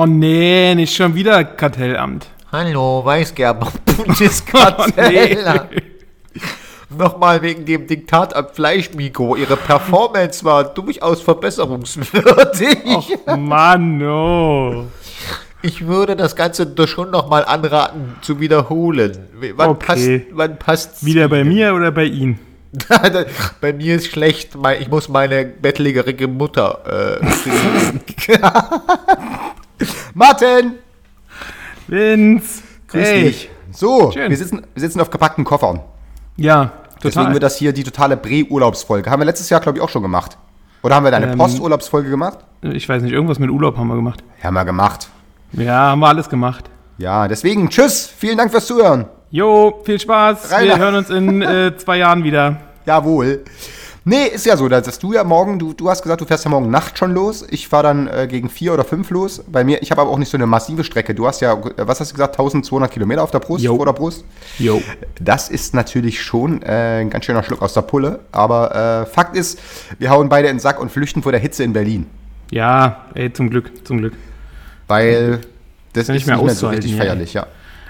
Oh nee, nicht schon wieder Kartellamt. Hallo, Weißgerber, Oh, Bundeskarteller. Nochmal wegen dem Diktat am Fleischmikro. Ihre Performance war durchaus verbesserungswürdig. Och, Mann, oh. Ich würde das Ganze doch schon nochmal anraten zu wiederholen. Wann Okay. passt, wann passt Wieder bei mir oder bei Ihnen? Bei mir ist schlecht, ich muss meine bettlägerige Mutter äh. Martin! Vince. Grüß hey. dich. So, Schön. wir sitzen, wir sitzen auf gepackten Koffern. Ja, Deswegen total. wird das hier die totale Bre-Urlaubsfolge. Haben wir letztes Jahr, glaube ich, auch schon gemacht. Oder haben wir da eine Ähm, Post-Urlaubsfolge gemacht? ich weiß nicht, irgendwas mit Urlaub haben wir gemacht. Haben wir gemacht. Ja, haben wir alles gemacht. Ja, deswegen tschüss. Vielen Dank fürs Zuhören. Jo, viel Spaß. Rainer. Wir hören uns in äh, zwei Jahren wieder. Jawohl. Nee, ist ja so, dass du ja morgen, du, du hast gesagt, du fährst ja morgen Nacht schon los. Ich fahre dann äh, gegen vier oder fünf los. Bei mir, ich habe aber auch nicht so eine massive Strecke. Du hast ja, äh, was hast du gesagt, 1200 Kilometer auf der Brust, Jo. vor der Brust. Jo. Das ist natürlich schon äh, ein ganz schöner Schluck aus der Pulle. Aber äh, Fakt ist, wir hauen beide in den Sack und flüchten vor der Hitze in Berlin. Ja, ey, zum Glück, zum Glück. Weil das Ja ist nicht mehr nicht mehr so richtig ja. feierlich, ja.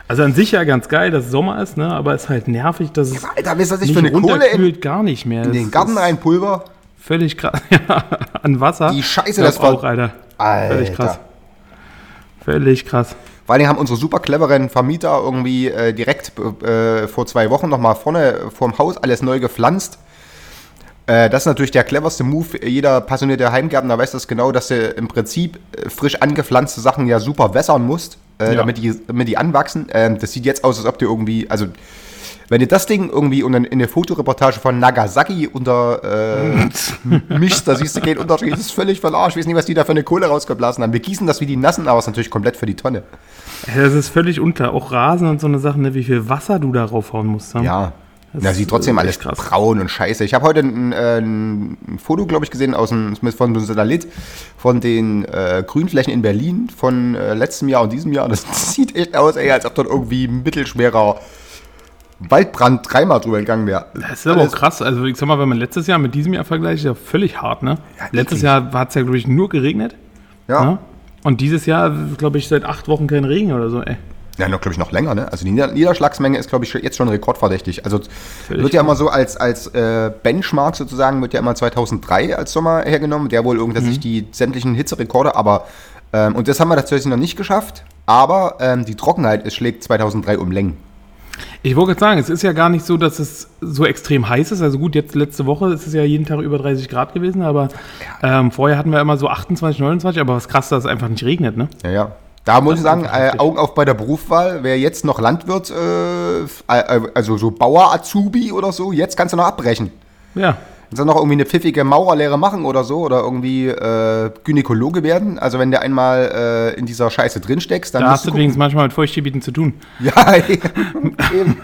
Also an sich ja ganz geil, dass es Sommer ist, ne? aber es ist halt nervig, dass es Alter, wisst ihr, was ich nicht für eine Kohle in, gar nicht mehr. in den Garten ist reinpulver? Völlig krass. Ja, an Wasser. Die Scheiße, das war- auch, Alter. Völlig krass. Alter. Völlig krass. Vor Dingen haben unsere super cleveren Vermieter irgendwie äh, direkt äh, vor zwei Wochen nochmal vorne vorm Haus alles neu gepflanzt. Äh, das ist natürlich der cleverste Move. Jeder passionierte Heimgärtner weiß das genau, dass du im Prinzip äh, frisch angepflanzte Sachen ja super wässern musst, äh, Ja. damit, die, damit die anwachsen. Ähm, das sieht jetzt aus, als ob du irgendwie, also wenn du das Ding irgendwie unter, in der Fotoreportage von Nagasaki unter äh, mischst, da siehst du keinen Unterschied. Das ist völlig verarscht. Ich weiß nicht, was die da für eine Kohle rausgeblasen haben. Wir gießen das wie die Nassen, aber es ist natürlich komplett für die Tonne. Das ist völlig unklar. Auch Rasen und so eine Sache, ne? wie viel Wasser du da raufhauen musst. ne? Ja. Das Na, sieht trotzdem alles krass. braun und scheiße. Ich habe heute ein, äh, ein Foto, glaube ich, gesehen aus dem, von so Satellit von den äh, Grünflächen in Berlin von äh, letztem Jahr und diesem Jahr. Das sieht echt aus, ey, als ob dort irgendwie ein mittelschwerer Waldbrand dreimal drüber gegangen wäre. Das ist aber auch krass. Also ich sag mal, wenn man letztes Jahr mit diesem Jahr vergleicht, ist ja völlig hart, ne? letztes eklig. Jahr hat es ja, glaube ich, nur geregnet. Ja, Ne? Und dieses Jahr, glaube ich, seit acht Wochen kein Regen oder so, ey. Ja noch, glaube ich, noch länger. Ne? Also die Nieder Niederschlagsmenge ist, glaube ich, jetzt schon rekordverdächtig. Also Völlig wird ja immer so als, als äh, Benchmark sozusagen, wird ja immer 2003 als Sommer hergenommen. Der wohl Mhm. irgendwie die sämtlichen Hitzerekorde, aber ähm, und das haben wir tatsächlich noch nicht geschafft. Aber ähm, die Trockenheit, es schlägt 2003 um Längen. Ich wollte gerade sagen, es ist ja gar nicht so, dass es so extrem heiß ist. Also gut, jetzt letzte Woche ist es ja jeden Tag über 30 Grad gewesen, aber ähm, vorher hatten wir immer so 28, 29, aber was krass, dass es einfach nicht regnet, ne? Ja, ja. Da muss ich sagen, äh. Augen auf bei der Berufswahl. Wer jetzt noch Landwirt, äh, f- äh, also so Bauer-Azubi oder so, jetzt kannst du noch abbrechen. Ja. Kannst du noch irgendwie eine pfiffige Maurerlehre machen oder so oder irgendwie äh, Gynäkologe werden. Also wenn du einmal äh, in dieser Scheiße drin steckst, dann Da hast du übrigens manchmal mit Feuchtgebieten zu tun. Ja, eben.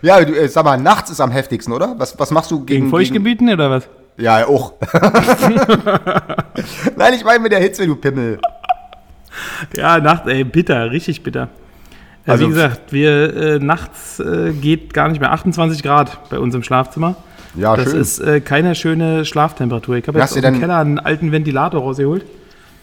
ja, du, äh, sag mal, nachts ist am heftigsten, oder? Was, was machst du Gegen gegen, Feuchtgebieten oder was? Gegen, ja, auch. Nein, ich meine mit der Hitze, du Pimmel. Ja, Nacht, ey, bitter, richtig bitter. Ja, Also- wie gesagt, wir äh, nachts äh, geht gar nicht mehr 28 Grad bei uns im Schlafzimmer. Ja, das schön. ist äh, keine schöne Schlaftemperatur. Ich habe jetzt aus dem denn- Keller einen alten Ventilator rausgeholt.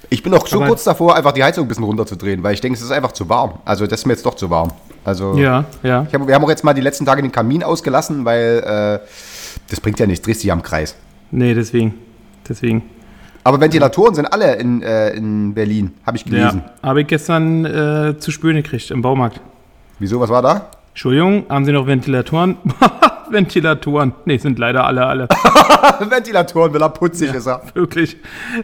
Ich bin auch so Aber- kurz davor, einfach die Heizung ein bisschen runterzudrehen, weil ich denke, es ist einfach zu warm. Also das ist mir jetzt doch zu warm. Also Ja, ja. hab, wir haben auch jetzt mal die letzten Tage den Kamin ausgelassen, weil äh, das bringt ja nichts, drehst dich am Kreis. Nee, deswegen. Deswegen. Aber Ventilatoren sind alle in, äh, in Berlin, habe ich gelesen. Ja, habe ich gestern äh, zu spüren gekriegt im Baumarkt. Wieso, was war da? Entschuldigung, haben Sie noch Ventilatoren? Ventilatoren. Nee, sind leider alle, alle. Ventilatoren, will er putzig ist er. Wirklich.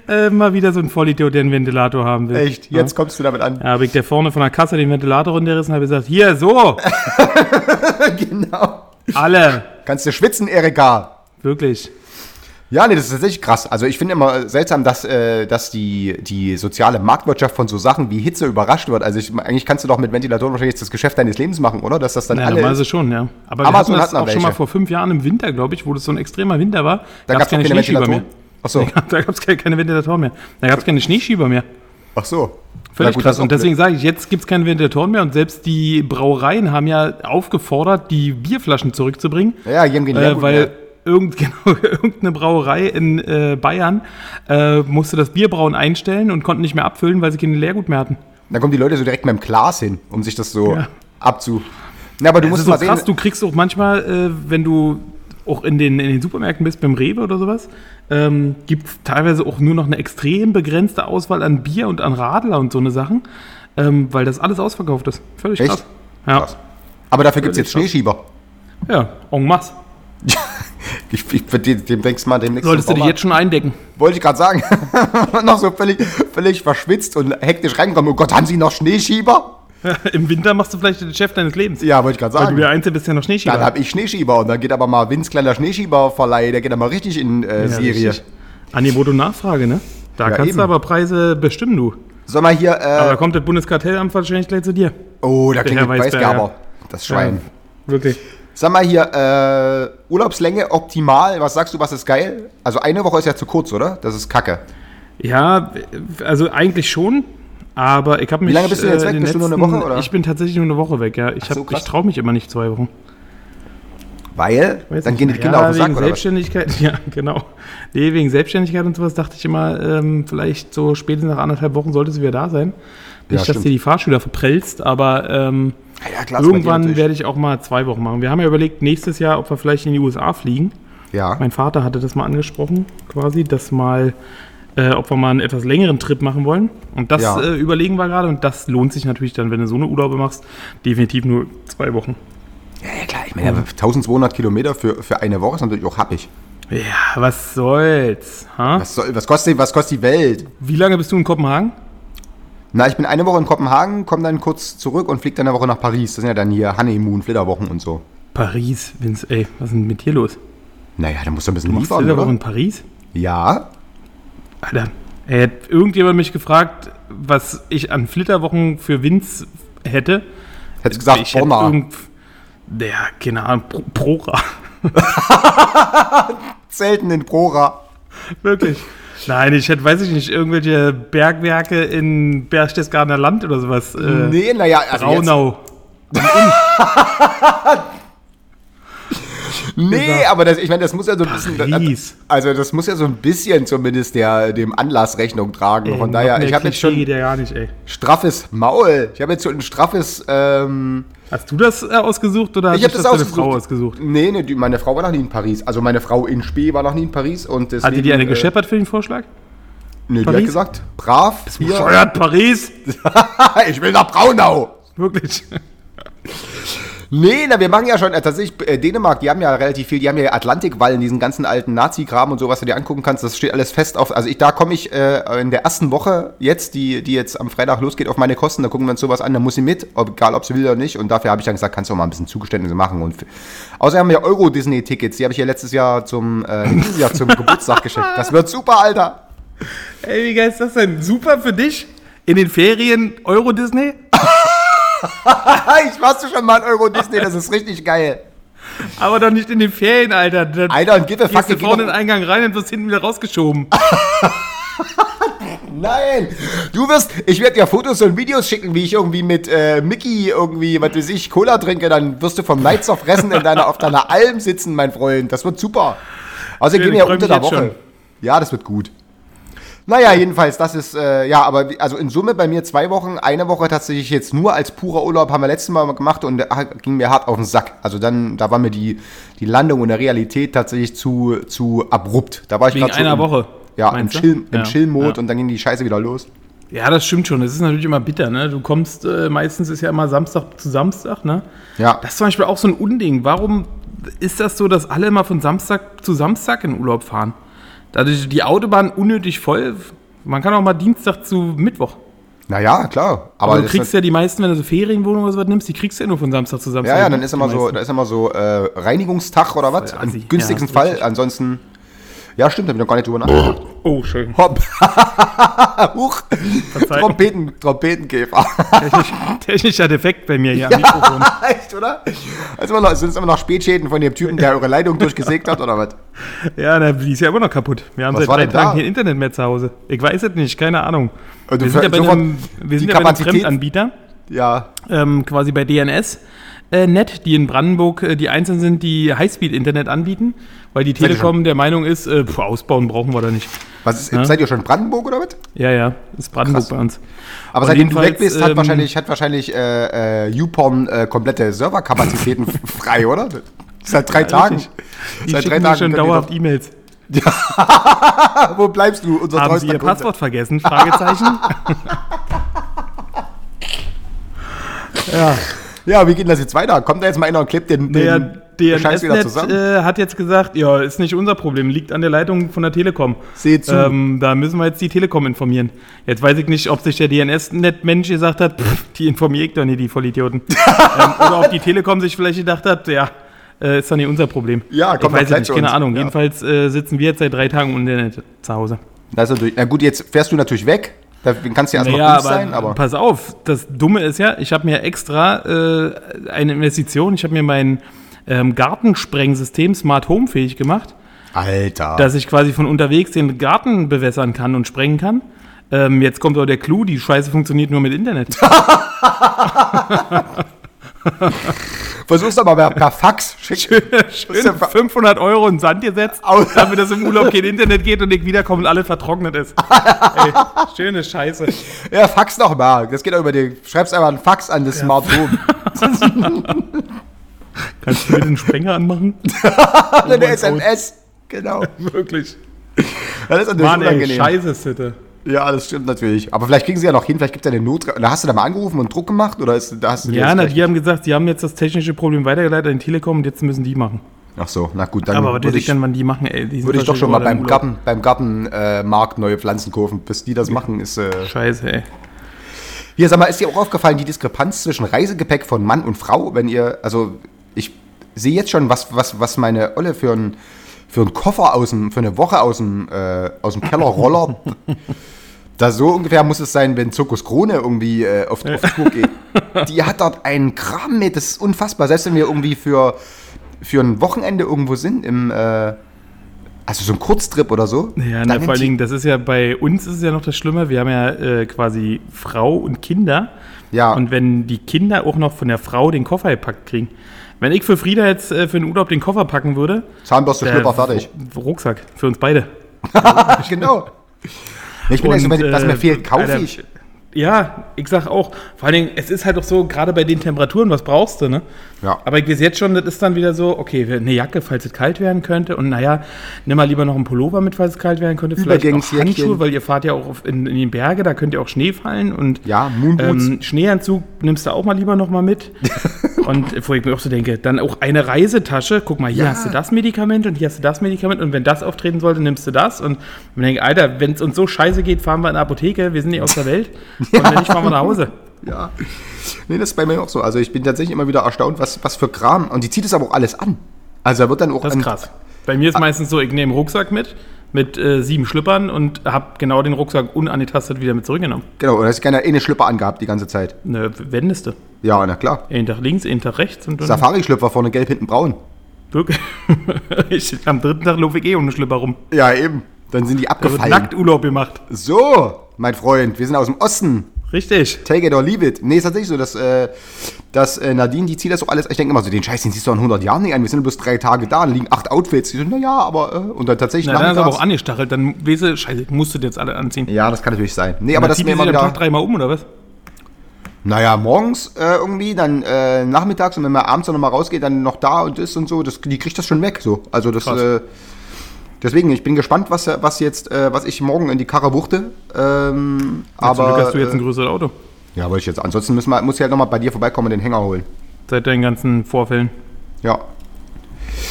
Äh, mal wieder so ein Vollidiot, der einen Ventilator haben will. Echt, jetzt kommst du damit an. Ja, habe ich der vorne von der Kasse den Ventilator runtergerissen und habe gesagt, hier, so, genau. alle. Kannst du schwitzen, Erika? Wirklich. Ja, nee, das ist tatsächlich krass. Also ich finde immer seltsam, dass, äh, dass die, die soziale Marktwirtschaft von so Sachen wie Hitze überrascht wird. Also ich, eigentlich kannst du doch mit Ventilatoren wahrscheinlich jetzt das Geschäft deines Lebens machen, oder? Dass das dann Ja, alle... normalerweise schon, ja. Aber Amazon wir hat hatten das noch auch schon mal welche. vor fünf Jahren im Winter, glaube ich, wo das so ein extremer Winter war. da gab es keine Schneeschieber Ventilatoren. Ach so. Da gab es keine, keine Ventilatoren mehr. Da gab es keine Schneeschieber mehr. Ach so. Völlig gut, krass. Und deswegen sage ich, jetzt gibt es keine Ventilatoren mehr und selbst die Brauereien haben ja aufgefordert, die Bierflaschen zurückzubringen. Ja, die haben kein äh, weil mehr. Irgend, genau, irgendeine Brauerei in äh, Bayern äh, musste das Bierbrauen einstellen und konnten nicht mehr abfüllen, weil sie kein Leergut mehr hatten. Da kommen die Leute so direkt mit dem Glas hin, um sich das so Ja. abzu... Na, aber du Das musst so mal sehen... krass, du kriegst auch manchmal, äh, wenn du auch in den, in den Supermärkten bist, beim Rewe oder sowas, ähm, gibt es teilweise auch nur noch eine extrem begrenzte Auswahl an Bier und an Radler und so eine Sachen, ähm, weil das alles ausverkauft ist. Völlig Echt? krass. Ja, Krass. Aber dafür gibt es jetzt. Schneeschieber. ja, en masse. Ich, ich, dem denkst mal demnächst Solltest du dich jetzt schon eindecken. Wollte ich gerade sagen. noch so völlig, völlig verschwitzt und hektisch reinkommen. Oh Gott, haben Sie noch Schneeschieber? Im Winter machst du vielleicht den Chef deines Lebens. Ja, wollte ich gerade Weil du sagen. der Einzige bist, der noch Schneeschieber Dann habe ich Schneeschieber und dann geht aber mal Vince kleiner Schneeschieberverleih, der geht dann mal richtig in äh, Ja, Serie. richtig. Angebot und Nachfrage, ne? Da Ja, kannst eben. du aber Preise bestimmen, du. Sag mal hier, Aber da äh, kommt das Bundeskartellamt wahrscheinlich gleich zu dir. oh, da klingt Weisberger. Weißgerber. Das Schwein. Ja, wirklich. Sag mal hier, äh, Urlaubslänge optimal. Was sagst du, was ist geil? Also eine Woche ist ja zu kurz, oder? Das ist kacke. Ja, also eigentlich schon. Aber ich habe mich. lange bist du jetzt äh, weg? Bist du nur eine letzten- Woche, oder? Ich bin tatsächlich nur eine Woche weg, ja. Ich, so, ich traue mich immer nicht zwei Wochen. Weil, dann gehen die Ja, Kinder auf den Sack, wegen oder was? Selbstständigkeit, ja, genau. Nee, wegen Selbstständigkeit und sowas dachte ich immer, ähm, vielleicht so spätestens nach anderthalb Wochen sollte sie wieder da sein. Ja, Nicht, dass stimmt. dir die Fahrschüler verprellst, aber ähm, Ja, klar, irgendwann werde ich auch mal zwei Wochen machen. Wir haben ja überlegt, nächstes Jahr, ob wir vielleicht in die USA fliegen. Ja. Mein Vater hatte das mal angesprochen, quasi, dass mal, äh, ob wir mal einen etwas längeren Trip machen wollen. Und das Ja. äh, überlegen wir gerade und das lohnt sich natürlich dann, wenn du so eine Urlaube machst, definitiv nur zwei Wochen. Ja, ja, klar. Ich meine, 1200 Kilometer für, für eine Woche ist natürlich auch happig. Ja, was soll's? Ha? Was, soll, was, kostet, was kostet die Welt? Wie lange bist du in Kopenhagen? Na, ich bin eine Woche in Kopenhagen, komme dann kurz zurück und fliege dann eine Woche nach Paris. Das sind ja dann hier Honeymoon, Flitterwochen und so. Paris, Vince, ey, was ist denn mit dir los? Naja, da musst du ein bisschen Du liefern, Flitterwoche oder? in Paris? Ja. Alter, ey, hat irgendjemand mich gefragt, was ich an Flitterwochen für Vince hätte. Hättest gesagt, ich hätte Borna. irgend, ja, keine Ahnung, Pro, Prora. Selten in Prora. Wirklich. Nein, ich hätte, weiß ich nicht, irgendwelche Bergwerke in Berchtesgadener Land oder sowas. Äh, Nee, naja, also Braunau. Nee, aber das, ich meine, das muss ja so ein bisschen. Paris. Also, das muss ja so ein bisschen zumindest der, dem Anlass Rechnung tragen. Von daher, ich habe jetzt schon ey. straffes Maul. Ich habe jetzt so ein straffes. Ähm, Hast du das äh, ausgesucht oder ich habe sich das deine. Frau ausgesucht? Nee, nee, meine Frau war noch nie in Paris. Also, meine Frau in Spee war noch nie in Paris. Und deswegen, Hat die dir eine äh, gescheppert für den Vorschlag? Nee, die hat Paris? gesagt, brav. Hier, Steuert Paris? ich will nach Braunau. Wirklich? Nee, na, wir machen ja schon, äh, tatsächlich, äh, Dänemark, die haben ja relativ viel, die haben ja Atlantikwallen, diesen ganzen alten Nazi-Kram und so, was du dir angucken kannst, das steht alles fest auf, also ich, da komme ich äh, in der ersten Woche jetzt, die, die jetzt am Freitag losgeht, auf meine Kosten, da gucken wir uns sowas an, da muss sie mit, ob, egal ob sie will oder nicht, und dafür habe ich dann gesagt, kannst du auch mal ein bisschen Zugeständnisse machen und, außerdem haben wir Euro-Disney-Tickets, die habe ich ja letztes Jahr zum, äh, dieses Jahr zum Geburtstag geschenkt, das wird super, Alter. Ey, wie geil ist das denn? Super für dich? In den Ferien Euro Disney? ich warst du schon mal in Euro-Disney, das ist richtig geil. Aber doch nicht in den Ferien, Alter. Da Alter, und give a fuck, vorne doch- den Eingang rein und wirst hinten wieder rausgeschoben. Nein, du wirst, ich werde dir Fotos und Videos schicken, wie ich irgendwie mit äh, Mickey irgendwie, was weiß ich, Cola trinke, dann wirst du vom Neid zerfressen in deiner, auf deiner Alm sitzen, mein Freund. Das wird super. Also Ja, gehen wir ja unter der Woche. schon. Ja, das wird gut. Naja, jedenfalls, das ist, äh, ja, aber also in Summe bei mir zwei Wochen, eine Woche tatsächlich jetzt nur als purer Urlaub haben wir letztes Mal gemacht und da ging mir hart auf den Sack. Also dann, da war mir die, die Landung in der Realität tatsächlich zu, zu abrupt. Da war ich grad so einer im, Woche. Ja, im? Chill- im Ja, Chill-Mode ja. und dann ging die Scheiße wieder los. Ja, das stimmt schon. Das ist natürlich immer bitter, ne? Du kommst, äh, meistens ist ja immer Samstag zu Samstag, ne? Ja. Das ist zum Beispiel auch so ein Unding. Warum ist das so, dass alle immer von Samstag zu Samstag in Urlaub fahren? Dadurch die Autobahn unnötig voll. Man kann auch mal Dienstag zu Mittwoch. Naja, klar. Aber, Aber du kriegst ja die meisten, wenn du so Ferienwohnungen oder sowas nimmst, die kriegst du ja nur von Samstag zu Samstag. ja, ja, dann ist immer so, da ist immer so äh, Reinigungstag oder was. Im günstigsten Ja, Fall. richtig. Ansonsten. Ja, stimmt, hab ich noch gar nicht drüber nachgedacht. Oh, schön. Hopp. Huch. Trompeten, Trompetenkäfer. Technisch, technischer Defekt bei mir hier am Mikrofon. Echt, oder? Also immer noch, sind es immer noch Spätschäden von dem Typen, der eure Leitung durchgesägt hat, oder was? Ja, na, die ist ja immer noch kaputt. Wir haben Was seit war drei da? Tagen kein Internet mehr zu Hause. Ich weiß es nicht, keine Ahnung. Du Wir sind ja bei einem, wir sind ja bei einem Fremdanbieter, Ja. ähm, quasi bei DNS. Äh, net, die in Brandenburg äh, die einzelnen sind, die Highspeed-Internet anbieten, weil die Telekom der Meinung ist, äh, pf, ausbauen brauchen wir da nicht. Was ist, Ja. seid ihr schon in Brandenburg oder was? Ja, ja, ist Brandenburg Krass. bei uns. Aber seitdem du weg bist, hat ähm, wahrscheinlich, hat wahrscheinlich äh, äh, YouPorn äh, komplette Serverkapazitäten frei, oder? Seit drei Tagen. richtig. Die Seit drei Tagen. schon dauerhaft E-Mails. doch- Wo bleibst du, unser Haben Sie Ihr? Passwort vergessen? Fragezeichen. Ja, wie geht denn das jetzt weiter? Kommt da jetzt mal einer und klebt den, Der den Scheiß wieder zusammen? äh, hat jetzt gesagt, ja, ist nicht unser Problem, liegt an der Leitung von der Telekom. Seht zu. Ähm, da müssen wir jetzt die Telekom informieren. Jetzt weiß ich nicht, ob sich der DNS-Net-Mensch gesagt hat, pff, die informiere ich doch nicht, die Vollidioten. ähm, oder ob die Telekom sich vielleicht gedacht hat, ja, äh, ist doch nicht unser Problem. Ja, ich kommt doch weiß es gleich nicht, keine uns. Ahnung. Ja. Jedenfalls äh, sitzen wir jetzt seit drei Tagen ohne Internet zu Hause. Das ist natürlich, na gut, jetzt fährst du natürlich weg. Da kannst du ja erstmal Naja, aber, sein, aber. pass auf, das Dumme ist ja, ich habe mir extra äh, eine Investition, ich habe mir mein ähm, Gartensprengsystem Smart Home fähig gemacht, Alter. dass ich quasi von unterwegs den Garten bewässern kann und sprengen kann. Ähm, jetzt kommt aber der Clou, die Scheiße funktioniert nur mit Internet. Versuch's doch mal per, per Fax. Schick. Schön 500 Euro in Sand gesetzt, damit das im Urlaub kein Internet geht und ich wiederkomme und alles vertrocknet ist. Ey, schöne Scheiße. Ja, Fax doch mal. Das geht auch über die. Schreibst einfach einen Fax an das Smart Home. Kannst du mir den Sprenger anmachen? Eine mein SMS. Genau. Wirklich. Das ist natürlich Mann, ey, unangenehm. scheiße, Sitte. Ja, das stimmt natürlich. Aber vielleicht kriegen sie ja noch hin, vielleicht gibt es ja eine Not. Da hast du da mal angerufen und Druck gemacht oder ist, da hast du Ja, na, die haben gesagt, sie haben jetzt das technische Problem weitergeleitet an die Telekom und jetzt müssen die machen. Ach so, na gut, dann Aber was würde ich denn, wann die machen, ey? Die würde ich doch schon mal beim. Garten, beim Gartenmarkt äh, neue Pflanzen kaufen. Bis die das machen, ist. Äh Scheiße, ey. Hier, sag mal, ist dir auch aufgefallen, die Diskrepanz zwischen Reisegepäck von Mann und Frau, wenn ihr, also ich sehe jetzt schon, was, was, was meine Olle für einen für einen Koffer aus dem, für eine Woche aus dem, äh, aus dem Keller rollert. da so ungefähr muss es sein, wenn Zirkus Krone irgendwie äh, auf, auf Tour geht. Die hat dort einen Kram mit, das ist unfassbar. Selbst wenn wir irgendwie für, für ein Wochenende irgendwo sind, im, äh, also so ein Kurztrip oder so. Ja, na, nimmt vor allen Dingen, das ist ja bei uns ist es ja noch das Schlimme. Wir haben ja äh, quasi Frau und Kinder. Ja. Und wenn die Kinder auch noch von der Frau den Koffer gepackt kriegen. Wenn ich für Frieda jetzt äh, für den Urlaub den Koffer packen würde, Zahnbürste, äh, Schlüpper, fertig. Rucksack für uns beide. genau. Ich bin Und, wenn, was mir äh, fehlt, kaufe ich. Ja, ich sag auch. Vor allen Dingen, es ist halt auch so, gerade bei den Temperaturen, was brauchst du, ne? Ja. Aber ich weiß jetzt schon, das ist dann wieder so, okay, eine Jacke, falls es kalt werden könnte. Und naja, nimm mal lieber noch einen Pullover mit, falls es kalt werden könnte. Vielleicht auch. Handschuhe, weil ihr fahrt ja auch auf, in, in die Berge, da könnte ja auch Schnee fallen. Und Ja, ähm, Schneeanzug nimmst du auch mal lieber noch mal mit. und wo ich mir auch so denke, dann auch eine Reisetasche. Guck mal, hier Ja. hast du das Medikament und hier hast du das Medikament. Und wenn das auftreten sollte, nimmst du das. Und ich denke, Alter, wenn es uns so scheiße geht, fahren wir in eine Apotheke. Wir sind nicht aus der Welt. Und wenn nicht, fahren wir nach Hause. Ja. Nee, das ist bei mir auch so. Also ich bin tatsächlich immer wieder erstaunt, was, was für Kram. Und die zieht es aber auch alles an. Also da wird dann auch Das ist krass. Bei mir ist meistens so, ich nehme einen Rucksack mit, mit äh, sieben Schlüppern und habe genau den Rucksack unangetastet wieder mit zurückgenommen. Genau, und da hast du keine eine Schlüpper angehabt die ganze Zeit. Ne, wendest du. Ja, na klar. Einen Tag links, einen Tag rechts und Safari-Schlüpfer vorne gelb, hinten braun. wirklich. ich, am dritten Tag laufe ich eh ohne Schlüpper rum. Ja, eben. Dann sind die Da wird abgefallen. nackt Urlaub gemacht. So, mein Freund, wir sind aus dem Osten. Richtig. Take it or leave it. Nee, ist tatsächlich so, dass, äh, dass äh, Nadine, die zieht das auch alles. Ich denke immer so, den Scheiß, den siehst du in 100 Jahren nicht an. Wir sind bloß drei Tage da, da liegen acht Outfits. Ich so, naja, aber, äh, und dann tatsächlich Na, dann ist aber auch angestachelt. Dann weißt scheiße, musst du dir jetzt alle anziehen. Ja, das kann natürlich sein. Nee, Aber das ist mir die immer am Tag wieder. dreimal um, oder was? Naja, morgens äh, irgendwie, dann äh, nachmittags und wenn man abends dann nochmal rausgeht, dann noch da und ist und so, das, die kriegt das schon weg. So. Also das, Krass. äh, deswegen, ich bin gespannt, was, was jetzt, äh, was ich morgen in die Karre wuchte. Ähm, Aber, aber. Glück hast du jetzt ein äh, größeres Auto. ja, wollte ich jetzt. Ansonsten müssen wir, muss ich halt nochmal bei dir vorbeikommen und den Hänger holen. Seit deinen ganzen Vorfällen. Ja.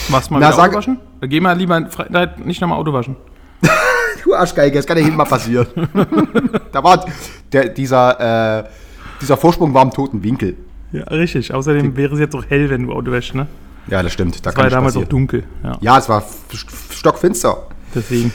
Machst du mal Na, wieder sag- Auto waschen? Geh mal lieber Freitag nicht nochmal Auto waschen. Du Arschgeige, das kann ja jedem mal passieren. da war der, dieser, äh, dieser Vorsprung war im toten Winkel. Ja, richtig. Außerdem wäre es jetzt auch hell, wenn du Auto wäschst, ne? Ja, das stimmt. Da Es war ja damals auch passieren. dunkel. Ja. Ja, es war stockfinster. Deswegen.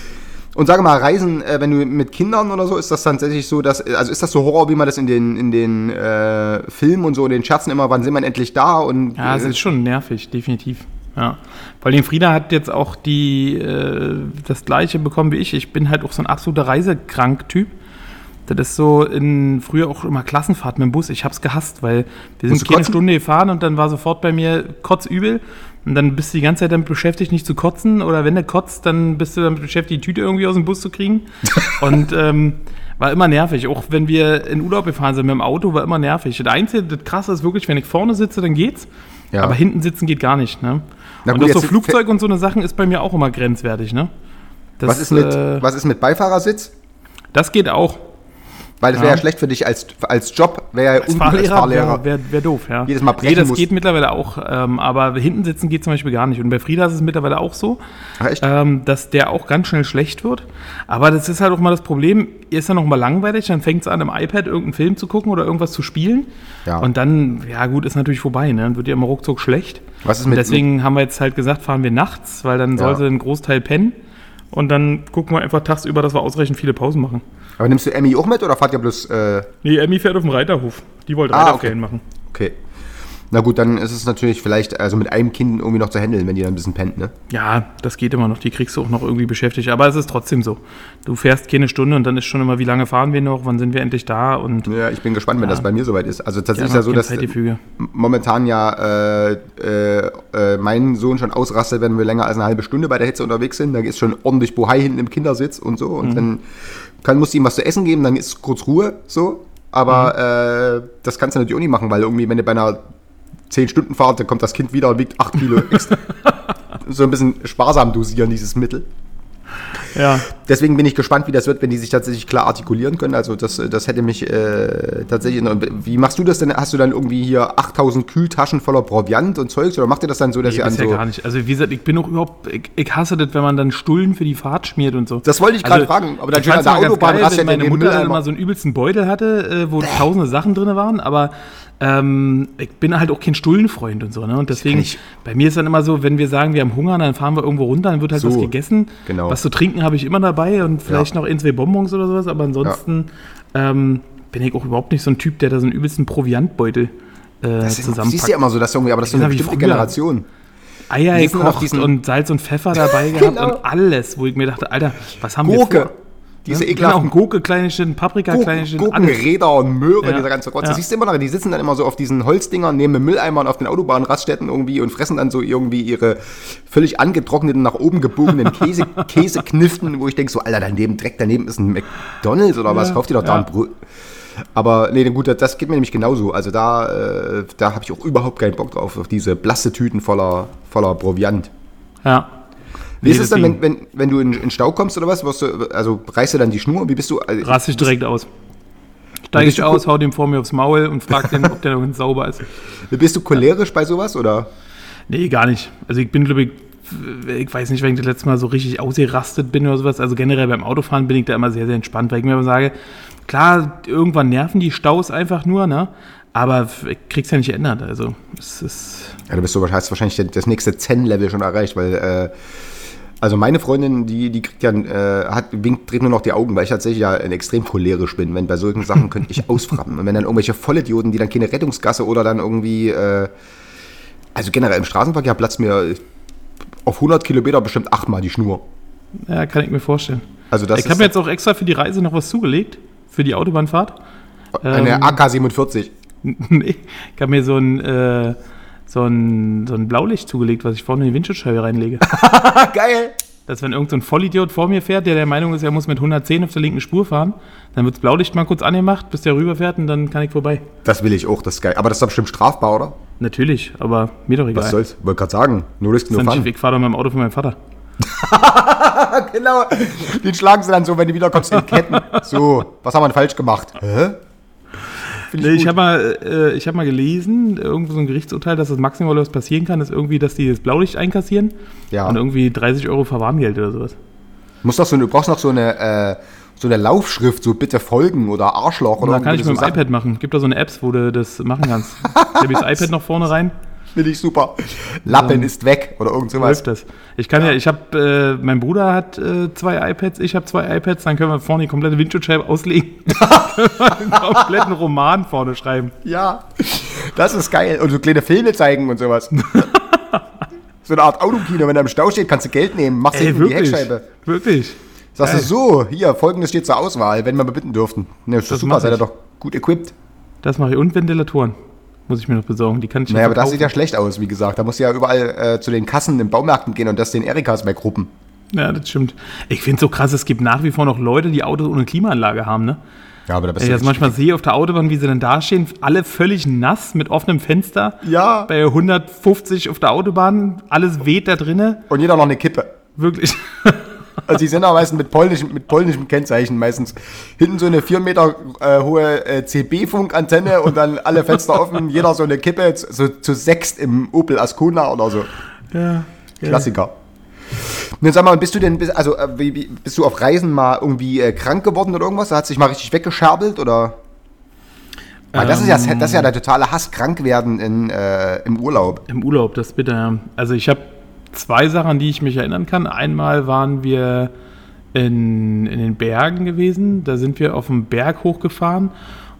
Und sage mal, Reisen, äh, wenn du mit Kindern oder so, ist das tatsächlich so, dass, also ist das so Horror, wie man das in den, in den äh, Filmen und so, in den Scherzen immer, wann sind wir endlich da? Und Ja, es äh, ist schon nervig, definitiv. Ja. Vor allem Frieda hat jetzt auch die, äh, das gleiche bekommen wie ich. Ich bin halt auch so ein absoluter Reisekrank-Typ. Das ist so in früher auch immer Klassenfahrt mit dem Bus. Ich hab's gehasst, weil wir sind keine kotzen? Stunde gefahren und dann war sofort bei mir kotzübel. Und dann bist du die ganze Zeit damit beschäftigt, nicht zu kotzen. Oder wenn du kotzt, dann bist du damit beschäftigt, die Tüte irgendwie aus dem Bus zu kriegen. und ähm, war immer nervig. Auch wenn wir in Urlaub gefahren sind mit dem Auto, war immer nervig. Das Einzige, das Krasse ist wirklich, wenn ich vorne sitze, dann geht's. Ja. Aber hinten sitzen geht gar nicht. Ne? Na und gut, auch so Flugzeug und so eine Sachen ist bei mir auch immer grenzwertig. Ne? Das, was, ist mit, äh, was ist mit Beifahrersitz? das geht auch. Weil das Ja. wäre ja schlecht für dich als, als Job, wäre ja Als Fahrlehrer Fahrlehrer. wäre wär, wär doof, ja. Jedes Mal nee, brechen das muss. geht mittlerweile auch, ähm, aber hinten sitzen geht zum Beispiel gar nicht. Und bei Frieda ist es mittlerweile auch so, Ach, ähm, dass der auch ganz schnell schlecht wird. Aber das ist halt auch mal das Problem, ist dann noch mal langweilig, dann fängt es an, im iPad irgendeinen Film zu gucken oder irgendwas zu spielen. Ja. Und dann, ja gut, ist natürlich vorbei, ne? Dann wird ihr immer ruckzuck schlecht. Was ist Und mit- deswegen haben wir jetzt halt gesagt, fahren wir nachts, weil dann soll Ja. sie einen Großteil pennen. Und dann gucken wir einfach tagsüber, dass wir ausreichend viele Pausen machen. Aber nimmst du Emmy auch mit oder fahrt ihr bloß, äh, Nee, Emmy fährt auf dem Reiterhof. Die wollte Ah, Reiterferien okay. machen. okay. Na gut, dann ist es natürlich vielleicht, also mit einem Kind irgendwie noch zu handeln, wenn die dann ein bisschen pennt, ne? Ja, das geht immer noch. Die kriegst du auch noch irgendwie beschäftigt. Aber es ist trotzdem so. Du fährst keine Stunde und dann ist schon immer, wie lange fahren wir noch? Wann sind wir endlich da? Und Ja, ich bin gespannt, wenn das bei mir soweit ist. Also tatsächlich Ja, ist ja so, dass Zeitgefüge. momentan ja äh, äh, äh, mein Sohn schon ausrastet, wenn wir länger als eine halbe Stunde bei der Hitze unterwegs sind. Da ist schon ordentlich Bohai hinten im Kindersitz und so. Und Mhm. dann kann, musst du ihm was zu essen geben, dann ist kurz Ruhe, so. Aber äh, das kannst du natürlich auch nicht machen, weil irgendwie, wenn du bei einer 10-Stunden-Fahrt, dann kommt das Kind wieder und wiegt 8 Kilo extra. so ein bisschen sparsam dosieren, dieses Mittel. ja, Deswegen bin ich gespannt, wie das wird, wenn die sich tatsächlich klar artikulieren können. Also das, das hätte mich äh, tatsächlich... Wie machst du das denn? Hast du dann irgendwie hier 8000 Kühltaschen voller Proviant und Zeugs? Oder macht ihr das dann so, dass nee, ihr an so... gar nicht. Also wie gesagt, ich bin auch überhaupt, ich, ich hasse das, wenn man dann Stullen für die Fahrt schmiert und so. Das wollte ich gerade fragen, aber dann schön an der Autobahn geil, rastet wenn in meine Mutter immer so einen übelsten Beutel hatte, äh, wo tausende Sachen drin waren, aber ähm, ich bin halt auch kein Stullenfreund und so, ne? Und deswegen, bei mir ist dann immer so, wenn wir sagen, wir haben Hunger, dann fahren wir irgendwo runter, dann wird halt So, was gegessen. genau. Was zu trinken habe ich immer dabei und vielleicht noch ein, zwei Bonbons oder sowas, aber ansonsten ähm, bin ich auch überhaupt nicht so ein Typ, der da so einen übelsten Proviantbeutel äh, Das ist, zusammenpackt. siehst du ja immer so, dass irgendwie, aber das ist so Ja, eine bestimmte. Generation. Eier gekocht und Salz und Pfeffer dabei gehabt Genau. und alles, wo ich mir dachte, Alter, was haben wir Gurke. vor? Diese Ja, ekelhaften genau, Gurke, Kleinchen, Paprika, Kleinchen, Gurken, alles. Räder und Möhre, Ja. dieser ganze Rotz. Ja. Das siehst du immer noch, die sitzen dann immer so auf diesen Holzdingern neben Mülleimern auf den Autobahnraststätten irgendwie und fressen dann so irgendwie ihre völlig angetrockneten, nach oben gebogenen Käse, Käsekniften, wo ich denke so, Alter, daneben, direkt daneben ist ein McDonalds oder was, kauft ihr doch da ein Brot. Aber nee, gut, das geht mir nämlich genauso. Also da, äh, da habe ich auch überhaupt keinen Bock drauf, auf diese blasse Tüten voller, voller Proviant. Ja. Wie Nee, ist es dann, wenn, wenn, wenn du in, in Stau kommst oder was? Du, also reißt du dann die Schnur? Wie bist du? Also, raste ich direkt aus. Steige ich aus, hau dem vor mir aufs Maul und frag den, ob der noch ganz sauber ist. Bist du cholerisch bei sowas oder? Nee, gar nicht. Also ich bin, glaube ich, ich weiß nicht, wenn ich das letzte Mal so richtig ausgerastet bin oder sowas. Also generell beim Autofahren bin ich da immer sehr, sehr entspannt, weil ich mir immer sage, klar, irgendwann nerven die Staus einfach nur, ne? Aber ich krieg's ja nicht geändert. Also es ist. Ja, du bist so, hast wahrscheinlich das nächste Zen-Level schon erreicht, weil äh, also meine Freundin, die, die kriegt ja, äh, hat, winkt, dreht nur noch die Augen, weil ich tatsächlich ja ein extrem cholerisch bin. Wenn bei solchen Sachen könnte ich ausfrappen. Und wenn dann irgendwelche Vollidioten, die dann keine Rettungsgasse oder dann irgendwie, äh, also generell im Straßenverkehr platzt mir auf 100 Kilometer bestimmt achtmal die Schnur. Ja, kann ich mir vorstellen. Also das ich habe jetzt auch extra für die Reise noch was zugelegt, für die Autobahnfahrt. eine ähm, AK-47. nee, ich habe mir so ein, äh, so, ein, so ein Blaulicht zugelegt, was ich vorne in die Windschutzscheibe reinlege. Geil! Dass wenn irgendein so ein Vollidiot vor mir fährt, der der Meinung ist, er muss mit 110 auf der linken Spur fahren, dann wird das Blaulicht mal kurz angemacht, bis der rüberfährt und dann kann ich vorbei. Das will ich auch, das ist geil. Aber das ist doch bestimmt strafbar, oder? Natürlich, aber mir doch egal. Was soll's? Wollte gerade sagen. No risk, Dann fun. ich fahre doch mit dem Auto von meinem Vater. Genau. Den schlagen sie dann so, wenn du wiederkommst, in Ketten. So, was haben wir denn falsch gemacht? Hä? Finde Nee, ich ich gut. habe mal, äh, ich hab mal gelesen, irgendwo so ein Gerichtsurteil, dass das Maximal, was passieren kann, ist irgendwie, dass die das Blaulicht einkassieren Ja. und irgendwie 30 Euro Verwarngeld oder sowas. Muss doch so, du brauchst noch so eine, äh, so eine Laufschrift, so bitte folgen oder Arschloch oder dann kann ich mit dem iPad machen. Gibt da so eine Apps, wo du das machen kannst. Ich habe das iPad noch vorne rein. Finde ich super. Lappen ist weg oder irgend sowas. läuft das. Ich kann ja, ich habe, äh, mein Bruder hat äh, zwei iPads, ich habe zwei iPads, dann können wir vorne die komplette Windschutzscheibe auslegen. einen kompletten Roman vorne schreiben. Ja, das ist geil. Und so kleine Filme zeigen und sowas. so eine Art Autokino, wenn er im Stau steht, kannst du Geld nehmen, machst Ey, hinten die wirklich. Heckscheibe. Wirklich. Sagst du so, hier, folgendes steht zur Auswahl, wenn wir mal bitten dürften. Ne, ist doch Das super, seid ihr doch gut equipped. Das mache ich. Und Ventilatoren. Muss ich mir noch besorgen. Die kann ich Naja, aber das sieht ja schlecht aus, wie gesagt. Da musst du ja überall äh, zu den Kassen in Baumärkten gehen und das den Erikas weggruppen. Ja, das stimmt. Ich finde es so krass, es gibt nach wie vor noch Leute, die Autos ohne Klimaanlage haben, ne? Ja, aber da bist Wenn ich du das manchmal sehe auf der Autobahn, wie sie dann dastehen, alle völlig nass mit offenem Fenster. Ja. Bei 150 auf der Autobahn, alles weht da drinnen. Und jeder noch eine Kippe. Wirklich. Also die sind auch meistens mit polnischem, mit polnischem Kennzeichen meistens. Hinten so eine 4 Meter äh, hohe äh, CB-Funkantenne und dann alle Fenster offen, jeder so eine Kippe, so zu sechst im Opel Ascona oder so. Ja. Klassiker. Nun sag mal, bist du denn, also äh, bist du auf Reisen mal irgendwie äh, krank geworden oder irgendwas? Hat sich mal richtig weggescherbelt oder? Weil das, ist ja, das ist ja der totale Hass, krank werden in, äh, im Urlaub. Im Urlaub, das bitte. Also ich habe zwei Sachen, an die ich mich erinnern kann. Einmal waren wir in, in den Bergen gewesen. Da sind wir auf dem Berg hochgefahren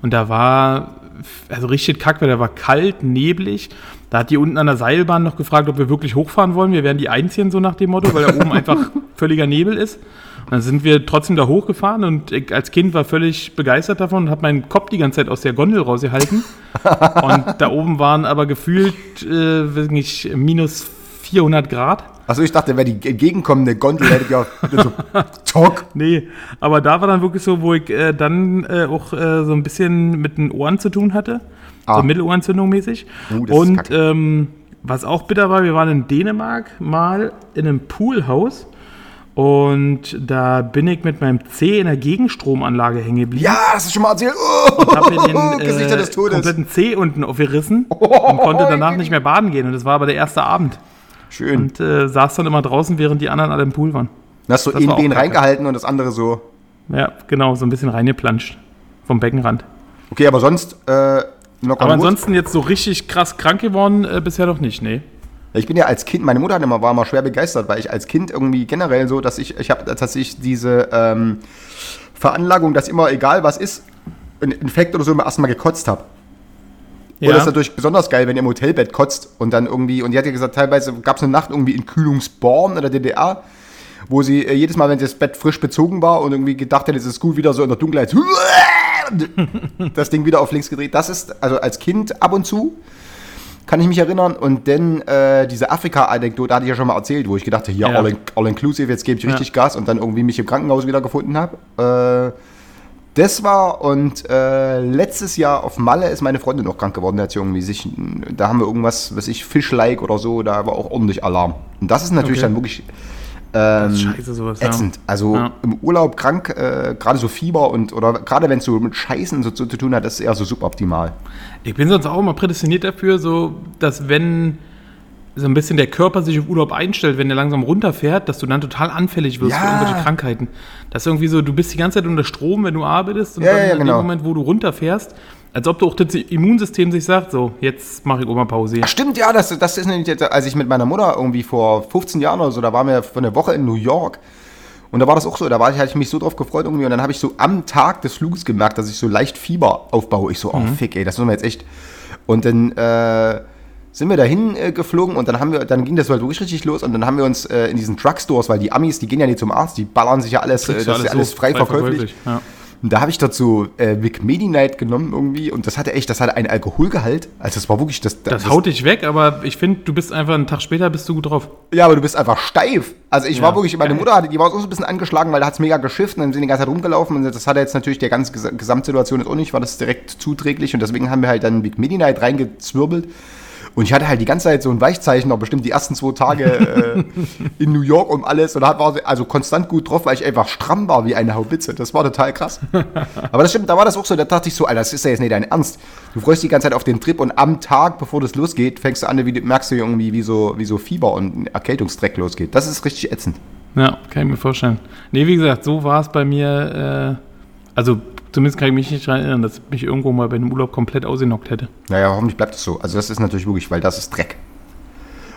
und da war also richtig kack, weil da war kalt, neblig. Da hat die unten an der Seilbahn noch gefragt, ob wir wirklich hochfahren wollen. Wir wären die Einzigen, so nach dem Motto, weil da oben einfach völliger Nebel ist. Und dann sind wir trotzdem da hochgefahren und ich als Kind war völlig begeistert davon und habe meinen Kopf die ganze Zeit aus der Gondel rausgehalten. und da oben waren aber gefühlt, äh, weiß nicht, minus 400 Grad. Achso, ich dachte, wäre die entgegenkommende Gondel, hätte ich ja so, Talk. Nee, aber da war dann wirklich so, wo ich äh, dann äh, auch äh, so ein bisschen mit den Ohren zu tun hatte. Ah. So Mittelohrentzündung mäßig. Uh, das ist Und ähm, was auch bitter war, wir waren in Dänemark mal in einem Poolhaus. Und da bin ich mit meinem C in der Gegenstromanlage hängen geblieben. Ja, hast du schon mal erzählt? Oh, Und hab mir den äh, kompletten C unten aufgerissen und konnte danach nicht mehr baden gehen. Und das war aber der erste Abend. Schön. Und äh, saß dann immer draußen, während die anderen alle im Pool waren. Dann hast du das in den reingehalten und das andere so. Ja, genau, so ein bisschen reingeplanscht. Vom Beckenrand. Okay, aber sonst äh, Aber ansonsten jetzt so richtig krass krank geworden, äh, bisher noch nicht, nee. Ich bin ja als Kind, meine Mutter hat immer, war immer schwer begeistert, weil ich als Kind irgendwie generell so, dass ich, ich habe tatsächlich diese ähm, Veranlagung, dass immer, egal was ist, ein Infekt oder so, immer erstmal gekotzt habe. Und das ist natürlich besonders geil, wenn ihr im Hotelbett kotzt und dann irgendwie, und die hat ja gesagt, teilweise gab es eine Nacht irgendwie in Kühlungsborn in der DDR, wo sie äh, jedes Mal, wenn das Bett frisch bezogen war und irgendwie gedacht hätte, es ist gut, wieder so in der Dunkelheit das Ding wieder auf links gedreht. Das ist also als Kind ab und zu, kann ich mich erinnern. Und dann äh, diese Afrika-Anekdote hatte ich ja schon mal erzählt, wo ich gedacht habe, ja, Ja. all, all inclusive, jetzt gebe ich Ja. richtig Gas und dann irgendwie mich im Krankenhaus wieder gefunden habe. Äh, das war und äh, letztes Jahr auf Malle ist meine Freundin noch krank geworden. Da hat sie irgendwie sich, da haben wir irgendwas, was ich, Fischleik oder so, da war auch ordentlich Alarm. Und das ist natürlich Okay. dann wirklich ähm, Scheiße, sowas. ja. ätzend. Also Ja. im Urlaub krank, äh, gerade so Fieber und oder gerade wenn es so mit Scheißen so zu, zu tun hat, das ist eher so suboptimal. Ich bin sonst auch immer prädestiniert dafür, so, dass wenn so ein bisschen der Körper sich auf Urlaub einstellt, wenn der langsam runterfährt, dass du dann total anfällig wirst für Ja. irgendwelche Krankheiten. Das ist irgendwie so, du bist die ganze Zeit unter Strom, wenn du arbeitest und Ja, dann ja, in genau. dem Moment, wo du runterfährst, als ob du auch das Immunsystem sich sagt, so, jetzt mache ich mal Pause. Ach, stimmt, ja, das, das ist nämlich, jetzt, als ich mit meiner Mutter irgendwie vor 15 Jahren oder so, da waren wir für eine Woche in New York. Und da war das auch so, da war ich, hatte ich mich so drauf gefreut irgendwie und dann habe ich so am Tag des Fluges gemerkt, dass ich so leicht Fieber aufbaue. Ich so, oh fick, ey, das müssen wir jetzt echt. Und dann äh, sind wir dahin äh, geflogen und dann haben wir, dann ging das halt wirklich richtig los und dann haben wir uns äh, in diesen Drugstores, weil die Amis, die gehen ja nicht zum Arzt, die ballern sich ja alles, äh, das du ist ja alles so frei, verkäuflich. Ja. Und da habe ich dazu äh, Vic Medi-Night genommen irgendwie und das hatte echt, das hatte einen Alkoholgehalt. Also das war wirklich das. Das haut dich weg, aber ich finde, du bist einfach einen Tag später bist du gut drauf. Ja, aber du bist einfach steif. Also ich Ja, war wirklich, meine. Mutter hatte, die war auch so ein bisschen angeschlagen, weil da hat es mega geschifft und dann sind die ganze Zeit rumgelaufen und das hat jetzt natürlich der ganzen Ges Gesamtsituation jetzt auch nicht, war das direkt zuträglich und deswegen haben wir halt dann Big Midi Night reingezwirbelt. Und ich hatte halt die ganze Zeit so ein Weichzeichen, noch bestimmt die ersten zwei Tage äh, in New York um alles und hat, war also konstant gut drauf, weil ich einfach stramm war wie eine Haubitze. Das war total krass. Aber das stimmt, da war das auch so, da dachte ich so, Alter, das ist ja jetzt nicht dein Ernst. Du freust dich die ganze Zeit auf den Trip und am Tag, bevor das losgeht, fängst du an, wie, merkst du irgendwie, wie so, wie so Fieber und Erkältungsdreck losgeht. Das ist richtig ätzend. Ja, kann ich mir vorstellen. Nee, wie gesagt, so war es bei mir. Äh, also zumindest kann ich mich nicht daran erinnern, dass ich mich irgendwo mal bei einem Urlaub komplett ausgenockt hätte. Naja, hoffentlich bleibt es so. Also das ist natürlich wirklich, weil das ist Dreck.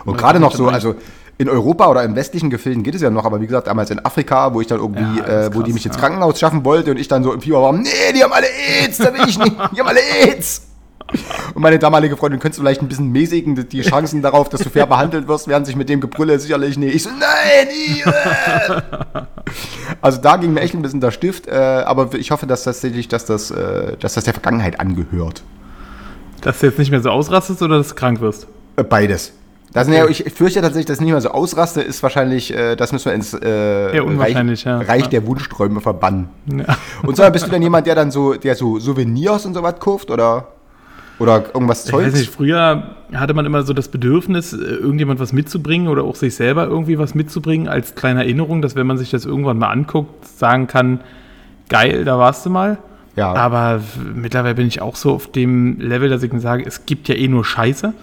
Und gerade noch so, also in Europa oder im westlichen Gefilden geht es ja noch, aber wie gesagt, damals in Afrika, wo ich dann irgendwie, Ja, äh, wo die mich ins. Krankenhaus schaffen wollte und ich dann so im Fieber war, nee, die haben alle AIDS, da will ich nicht, die haben alle AIDS. Und meine damalige Freundin, könntest du vielleicht ein bisschen mäßigen, die- Chancen darauf, dass du fair behandelt wirst, werden sich mit dem Gebrülle sicherlich nicht. Ich so, nein, ich, äh. Also da ging mir echt ein bisschen der Stift, äh, aber ich hoffe, dass tatsächlich, dass das, äh, dass das der Vergangenheit angehört. Dass du jetzt nicht mehr so ausrastest oder dass du krank wirst. Beides. Das sind ja, ich fürchte tatsächlich, dass ich nicht mehr so ausraste, ist wahrscheinlich, äh, das müssen wir ins äh, Ja, Reich, ja. Reich der Wunschträume verbannen. Und so bist du dann jemand, der dann so, der so Souvenirs und sowas kauft oder, oder irgendwas Ich weiß Zeugs? nicht, früher hatte man immer so das Bedürfnis, äh, irgendjemand was mitzubringen oder auch sich selber irgendwie was mitzubringen, als kleine Erinnerung, dass wenn man sich das irgendwann mal anguckt, sagen kann, geil, da warst du mal. Ja. Aber mittlerweile bin ich auch so auf dem Level, dass ich mir sage, es gibt ja eh nur Scheiße.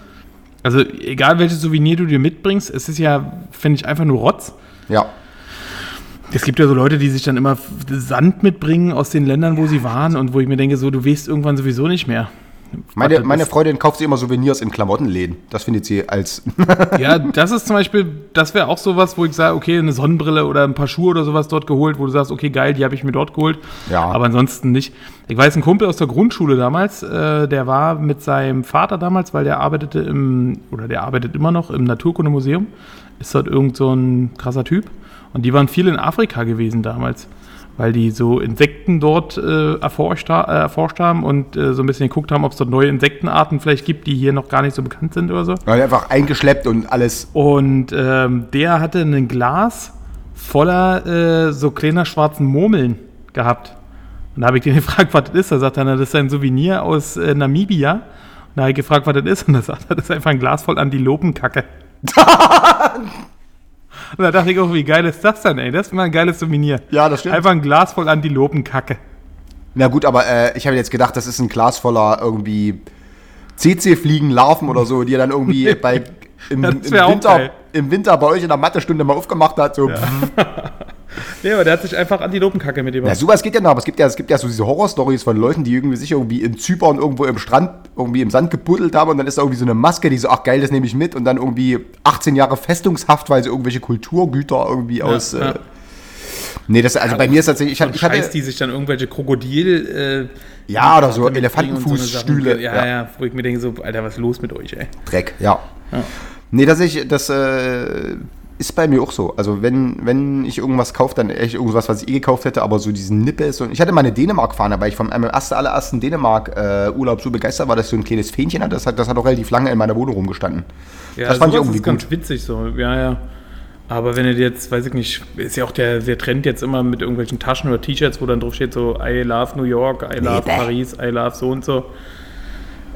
Also egal welches Souvenir du dir mitbringst, es ist ja, finde ich, einfach nur Rotz. Ja. Es gibt ja so Leute, die sich dann immer Sand mitbringen aus den Ländern, wo sie waren und wo ich mir denke, so, du weißt irgendwann sowieso nicht mehr. Meine, meine Freundin kauft sich immer Souvenirs in Klamottenläden. Das findet sie als. Ja, das ist zum Beispiel, das wäre auch sowas, wo ich sage, okay, eine Sonnenbrille oder ein paar Schuhe oder sowas dort geholt, wo du sagst, okay, geil, die habe ich mir dort geholt. Ja. Aber ansonsten nicht. Ich weiß, ein Kumpel aus der Grundschule damals, äh, der war mit seinem Vater damals, weil der arbeitete im, oder der arbeitet immer noch im Naturkundemuseum, ist dort irgend so ein krasser Typ. Und die waren viel in Afrika gewesen damals, weil die so Insekten dort äh, erforscht, ha- äh, erforscht haben und äh, so ein bisschen geguckt haben, ob es dort neue Insektenarten vielleicht gibt, die hier noch gar nicht so bekannt sind oder so. einfach eingeschleppt und alles. Und ähm, der hatte ein Glas voller äh, so kleiner schwarzen Murmeln gehabt. Und da habe ich den gefragt, was das ist. Da sagt er, na, das ist ein Souvenir aus äh, Namibia. Und da habe ich gefragt, was das ist. Und da sagt er, das ist einfach ein Glas voll Antilopenkacke. Und da dachte ich auch, wie geil ist das denn, ey? Das ist mal ein geiles Souvenir. Ja, das stimmt. Einfach ein Glas voll Antilopenkacke. Na gut, aber äh, ich habe jetzt gedacht, das ist ein Glas voller irgendwie CC-Fliegen, Larven oder so, die er dann irgendwie bei, im, Ja, im, Winter, im Winter bei euch in der Mathestunde mal aufgemacht hat. So. Nee, aber der hat sich einfach Antilopenkacke mit Ja, übernommen. sowas geht ja noch, aber es gibt ja, es gibt ja so diese Horror-Stories von Leuten, die irgendwie sich irgendwie in Zypern irgendwo im Strand irgendwie im Sand gebuddelt haben und dann ist da irgendwie so eine Maske, die so, ach geil, das nehme ich mit und dann irgendwie 18 Jahre Festungshaft, weil sie irgendwelche Kulturgüter irgendwie aus. ja. Äh, nee, das, also bei mir ist tatsächlich, ich, hatte- ich hatte. Scheiß, die sich dann irgendwelche Krokodil... Äh, Ja, oder so und so Elefantenfußstühle. Sachen. Ja, ja, wo ich mir denke, so, Alter, was ist los mit euch, ey? Dreck, ja. Nee, dass ich, das äh, ist bei mir auch so. Also wenn, wenn ich irgendwas kaufe, dann echt irgendwas, was ich eh gekauft hätte, aber so diesen Nippes und ich hatte mal eine Dänemark-Fahne, weil ich vom meinem ersten, allerersten Dänemark-Urlaub so begeistert war, dass ich so ein kleines Fähnchen hatte. Das hat, das hat auch relativ lange in meiner Wohnung rumgestanden. Ja, das fand ich irgendwie ist ganz gut. witzig so, ja, ja. Aber wenn dir jetzt, weiß ich nicht, ist ja auch der, der Trend jetzt immer mit irgendwelchen Taschen oder T-Shirts, wo dann drauf steht so I love New York, I love bäh. Paris, I love so und so.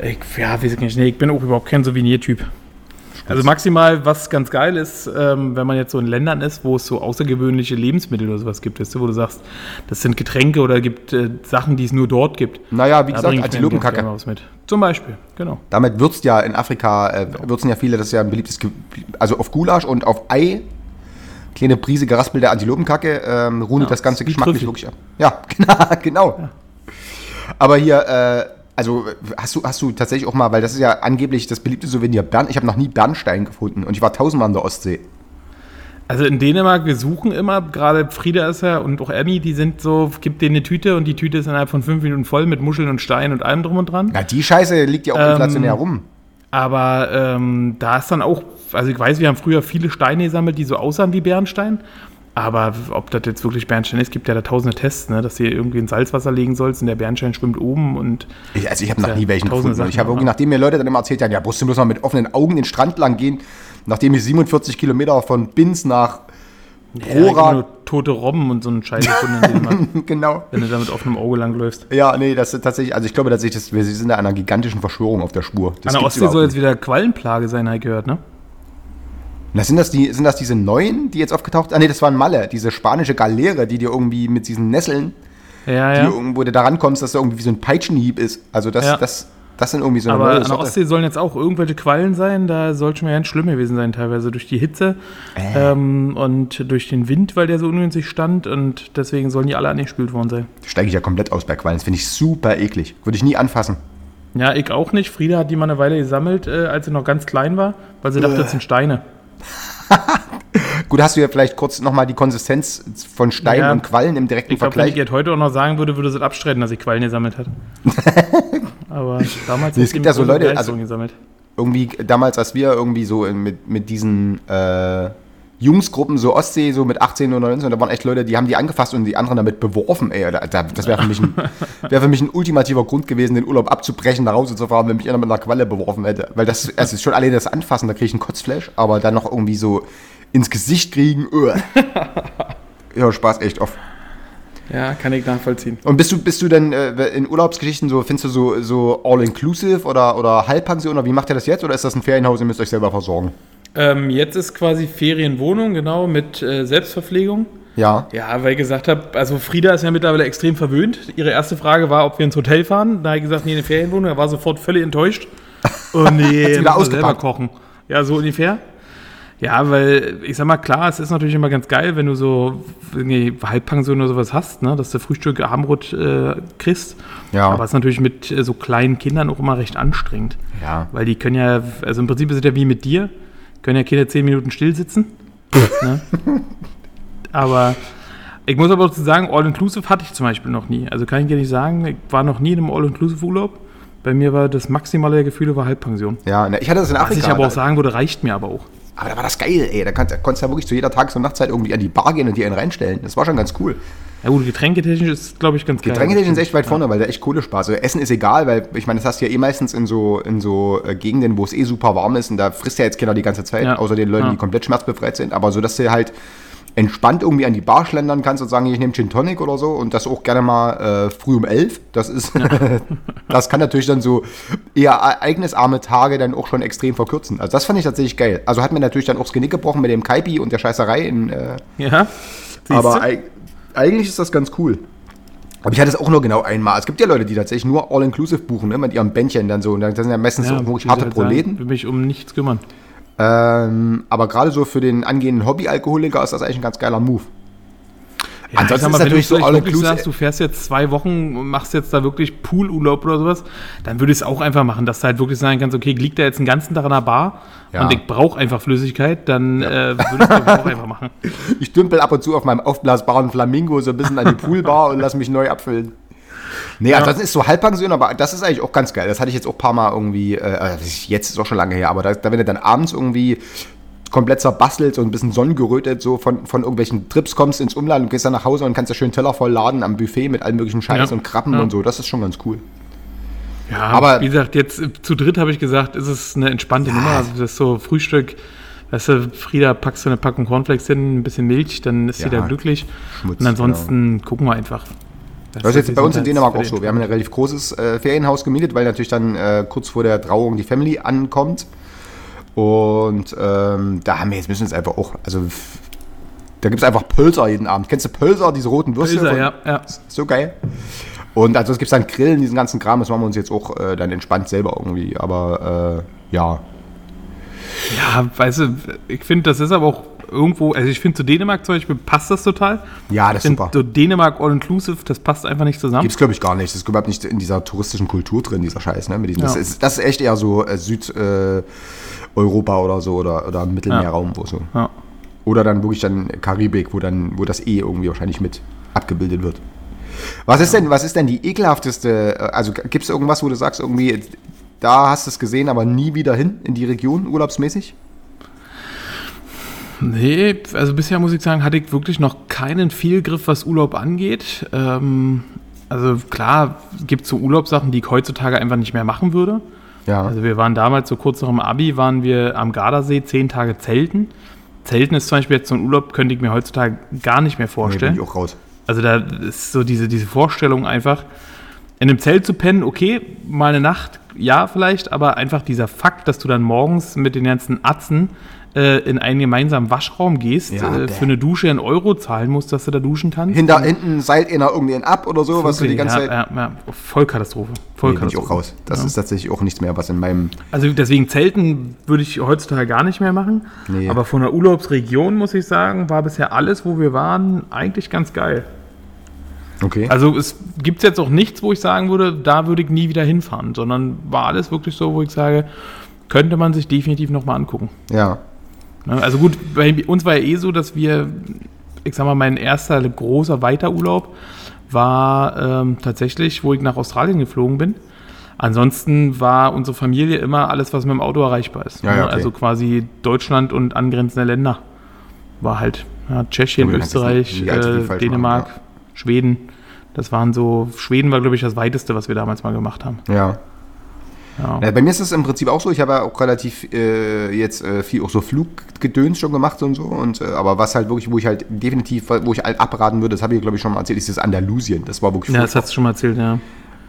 Ich, ja, weiß ich nicht, nee, ich bin auch überhaupt kein Souvenir-Typ. Also maximal, was ganz geil ist, ähm, wenn man jetzt so in Ländern ist, wo es so außergewöhnliche Lebensmittel oder sowas gibt, weißt du, wo du sagst, das sind Getränke oder gibt äh, Sachen, die es nur dort gibt. Naja, wie Da gesagt, Antilopenkacke. gerne was mit. Zum Beispiel, genau. Damit würzt ja in Afrika, äh, würzen ja viele, das ist ja ein beliebtes, Ge also auf Gulasch und auf Ei, kleine Prise geraspelte Antilopenkacke, ähm, rundet Ja, das Ganze geschmacklich wirklich ab. Ja, genau. genau. Aber hier, äh, also hast du, hast du tatsächlich auch mal, weil das ist ja angeblich das beliebte Souvenir Bern, ich habe noch nie Bernstein gefunden und ich war tausendmal an der Ostsee. Also in Dänemark, wir suchen immer, gerade Frieda ist ja und auch Emmy, die sind so, gibt denen eine Tüte und die Tüte ist innerhalb von fünf Minuten voll mit Muscheln und Steinen und allem drum und dran. Na, die Scheiße liegt ja auch Ähm, inflationär rum. Aber ähm, da ist dann auch, also ich weiß, wir haben früher viele Steine gesammelt, die so aussahen wie Bernstein. Aber ob das jetzt wirklich Bernstein ist, gibt ja da tausende Tests, ne, dass du hier irgendwie in Salzwasser legen sollst und der Bernstein schwimmt oben und Ich, also ich habe noch ja nie welchen gefunden. Und ich Sachen, habe irgendwie, nachdem mir Leute dann immer erzählt haben, ja, musst du bloß mal mit offenen Augen den Strand lang gehen, nachdem ich 47 Kilometer von Binz nach ja, gibt Rora, nur tote Robben und so einen Scheiß gefunden genau. wenn du da mit offenem Auge langläufst. Ja, nee, das ist tatsächlich, also ich glaube tatsächlich, dass wir sind da einer gigantischen Verschwörung auf der Spur. Das An der Ostsee soll jetzt wieder Quallenplage sein, habe ich gehört, ne? Na, sind, das die, sind das diese neuen, die jetzt aufgetaucht sind? Ah, nee, das waren Malle, diese spanische Galeere, die dir irgendwie mit diesen Nesseln, Ja, die irgendwo du da rankommst, dass da irgendwie wie so ein Peitschenhieb ist. Also das, Ja. das, das sind irgendwie so eine Aber an der. Ostsee sollen jetzt auch irgendwelche Quallen sein. Da soll schon ganz schlimm gewesen sein, teilweise durch die Hitze Äh. ähm, und durch den Wind, weil der so ungünstig stand. Und deswegen sollen die alle angespült worden sein. Steige ich ja komplett aus bei Quallen. Das finde ich super eklig. Würde ich nie anfassen. Ja, ich auch nicht. Frieda hat die mal eine Weile gesammelt, äh, als sie noch ganz klein war, weil sie dachte, das sind Steine. Gut, hast du ja vielleicht kurz nochmal die Konsistenz von Stein Ja. und Quallen im direkten Ich glaube, wenn ich Vergleich. jetzt heute auch noch sagen würde, würde das abstreiten, dass ich Quallen gesammelt hat. Aber damals Nee, es gibt ja so Leute, also- gesammelt. Irgendwie damals, als wir irgendwie so mit, mit diesen äh, Jungsgruppen, so Ostsee, so mit 18 oder 19, da waren echt Leute, die haben die angefasst und die anderen damit beworfen, ey. Da, da, das wäre für, mich ein- wär für mich ein ultimativer Grund gewesen, den Urlaub abzubrechen, nach Hause zu fahren, wenn mich einer mit einer Qualle beworfen hätte. Weil das, ist schon alleine das Anfassen, da kriege ich einen Kotzflash, aber dann noch irgendwie so ins Gesicht kriegen, öh. Ja, Spaß echt oft. Ja, kann ich nachvollziehen. Und bist du, bist du denn äh, in Urlaubsgeschichten so, findest du so, so all-inclusive oder, oder Halbpension oder wie macht ihr das jetzt? Oder ist das ein Ferienhaus, ihr müsst euch selber versorgen? Ähm, jetzt ist quasi Ferienwohnung, genau, mit äh, Selbstverpflegung. Ja. Ja, weil ich gesagt habe, also Frieda ist ja mittlerweile extrem verwöhnt. Ihre erste Frage war, ob wir ins Hotel fahren. Da habe ich gesagt, nee, eine Ferienwohnung. Er war sofort völlig enttäuscht. Oh nee, wieder selber kochen. Ja, so ungefähr. Ja, weil ich sag mal, klar, es ist natürlich immer ganz geil, wenn du so irgendwie Halbpension oder sowas hast, ne, dass du Frühstück, Abendbrot äh, kriegst. Ja. Aber es ist natürlich mit äh, so kleinen Kindern auch immer recht anstrengend. Ja. Weil die können ja, also im Prinzip ist es ja wie mit dir, können ja Kinder zehn Minuten still sitzen. ne? Aber ich muss aber dazu sagen, All-Inclusive hatte ich zum Beispiel noch nie. Also kann ich dir nicht sagen, ich war noch nie in einem All-Inclusive-Urlaub. Bei mir war das maximale der Gefühle war Halbpension. Ja, ne, ich hatte das in Was Afrika. ich aber auch sagen würde, reicht mir aber auch. Aber da war das geil, ey. Da, da konntest du ja wirklich zu jeder Tages- und Nachtzeit irgendwie an die Bar gehen und dir einen reinstellen. Das war schon ganz cool. Ja gut, getränketechnisch ist, glaube ich, ganz geil. Getränketechnisch ist echt weit vorne, weil da echt Kohle Spaß. Also Essen ist egal, weil ich meine, das hast du ja eh meistens in so, in so äh, Gegenden, wo es eh super warm ist und da frisst ja jetzt keiner die ganze Zeit, Ja. außer den Leuten, Ja. die komplett schmerzbefreit sind. Aber so, dass du halt entspannt irgendwie an die Bar schlendern kannst und sagen, ich nehme Gin Tonic oder so und das auch gerne mal äh, früh um elf. Das ist, das kann natürlich dann so eher ereignisarme Tage dann auch schon extrem verkürzen. Also das fand ich tatsächlich geil. Also hat mir natürlich dann auch das Genick gebrochen mit dem Kaipi und der Scheißerei in, äh, Ja. aber eig eigentlich ist das ganz cool. Aber ich hatte es auch nur genau einmal. Es gibt ja Leute, die tatsächlich nur All-Inclusive buchen, ne, mit ihrem Bändchen dann so. Und dann sind ja meistens ja, auch wirklich harte ich sagen, Proleten. will mich um nichts kümmern. Ähm, aber gerade so für den angehenden Hobbyalkoholiker ist das eigentlich ein ganz geiler Move. Ja, Ansonsten mal, ist wenn du natürlich so vielleicht wirklich sagst, du fährst jetzt zwei Wochen und machst jetzt da wirklich Poolurlaub oder sowas, dann würde ich es auch einfach machen, dass du halt wirklich sagen kannst, okay, liegt da jetzt einen ganzen Tag an der Bar Ja. und ich brauche einfach Flüssigkeit, dann äh, würde ich das auch einfach machen. Ich dümpel ab und zu auf meinem aufblasbaren Flamingo so ein bisschen an die Poolbar und lass mich neu abfüllen. Nee, also das ist so Halbpension, aber das ist eigentlich auch ganz geil. Das hatte ich jetzt auch ein paar Mal irgendwie, äh, jetzt ist auch schon lange her, aber da, da wenn du dann abends irgendwie komplett zerbastelt, so ein bisschen sonnengerötet, so von, von irgendwelchen Trips kommst ins Umland und gehst dann nach Hause und kannst da schön Teller voll laden am Buffet mit allen möglichen Scheiß Ja. und Krabben Ja. und so. Das ist schon ganz cool. Ja, Aber- wie gesagt, jetzt äh, zu dritt habe ich gesagt, ist es eine entspannte Nummer. Also das ist so Frühstück. Weißt du, Frieda, packst du eine Packung Cornflakes hin, ein bisschen Milch, dann ist sie Ja, da glücklich. Schmutz, und ansonsten gucken wir einfach. Das ist jetzt bei uns in Dänemark auch so. Wir haben ein relativ großes äh, Ferienhaus gemietet, weil natürlich dann äh, kurz vor der Trauung die Family ankommt. Und ähm, da haben wir jetzt müssen wir es einfach auch, also da gibt es einfach Pölser jeden Abend. Kennst du Pölser, diese roten Würste? Pölser, ja, ja. So geil. Und also es gibt dann Grillen, diesen ganzen Kram, das machen wir uns jetzt auch äh, dann entspannt selber irgendwie. Aber äh, ja, Ja, weißt du, ich finde, das ist aber auch irgendwo, also ich finde zu Dänemark zum Beispiel passt das total. ja, das ist super. so Dänemark All-Inclusive, das passt einfach nicht zusammen. Gibt es, glaube ich, gar nicht. Das ist überhaupt nicht in dieser touristischen Kultur drin, dieser Scheiß. Ne? Mit diesen, das, Ja. ist, das ist echt eher so äh, Südeuropa äh, oder so oder, oder Mittelmeerraum, wo so. Ja. Oder dann wirklich dann Karibik, wo dann, wo das eh irgendwie wahrscheinlich mit abgebildet wird. Was ist denn, was ist denn die ekelhafteste, äh, also gibt es irgendwas, wo du sagst, irgendwie, da hast du es gesehen, aber nie wieder hin in die Region, urlaubsmäßig? Nee, also bisher muss ich sagen, hatte ich wirklich noch keinen Fehlgriff, was Urlaub angeht. Ähm, also klar, gibt es so Urlaubssachen, die ich heutzutage einfach nicht mehr machen würde. Ja. Also wir waren damals, so kurz nach dem Abi, waren wir am Gardasee zehn Tage zelten. Zelten ist zum Beispiel jetzt so ein Urlaub, könnte ich mir heutzutage gar nicht mehr nee, vorstellen. bin ich auch raus. Also da ist so diese, diese Vorstellung einfach, in einem Zelt zu pennen, okay, mal eine Nacht, ja vielleicht, aber einfach dieser Fakt, dass du dann morgens mit den ganzen Atzen äh, in einen gemeinsamen Waschraum gehst, Ja, äh, für eine Dusche einen Euro zahlen musst, dass du da duschen kannst. Hinter, hinten seilt einer irgendwie ab oder so, was du die ganze ja, Zeit. ja, ja, Vollkatastrophe. Nee, bin ich Vollkatastrophe. auch raus. Das ist tatsächlich auch nichts mehr, was in meinem. Also deswegen Zelten würde ich heutzutage gar nicht mehr machen. Nee. Aber von der Urlaubsregion muss ich sagen, war bisher alles, wo wir waren, eigentlich ganz geil. Okay. Also es gibt jetzt auch nichts, wo ich sagen würde, da würde ich nie wieder hinfahren, sondern war alles wirklich so, wo ich sage, könnte man sich definitiv nochmal angucken. ja. Ne, Also gut, bei uns war ja eh so, dass wir, ich sag mal, mein erster großer Weiterurlaub war ähm, tatsächlich, wo ich nach Australien geflogen bin. Ansonsten war unsere Familie immer alles, was mit dem Auto erreichbar ist. Ja, ne? ja, okay. Also quasi Deutschland und angrenzende Länder. War halt ja, Tschechien, Gut, Österreich, äh, Dänemark, machen, Schweden. Das waren so, Schweden war, glaube ich, das weiteste, was wir damals mal gemacht haben. Ja. Ja. Ja, bei mir ist es im Prinzip auch so. Ich habe ja auch relativ äh, jetzt äh, viel auch so Fluggedöns schon gemacht und so. Und, äh, aber was halt wirklich, wo ich halt definitiv, wo ich halt abraten würde, das habe ich glaube ich schon mal erzählt, ist das Andalusien. Das war wirklich Ja, das hast du schon mal erzählt, ja.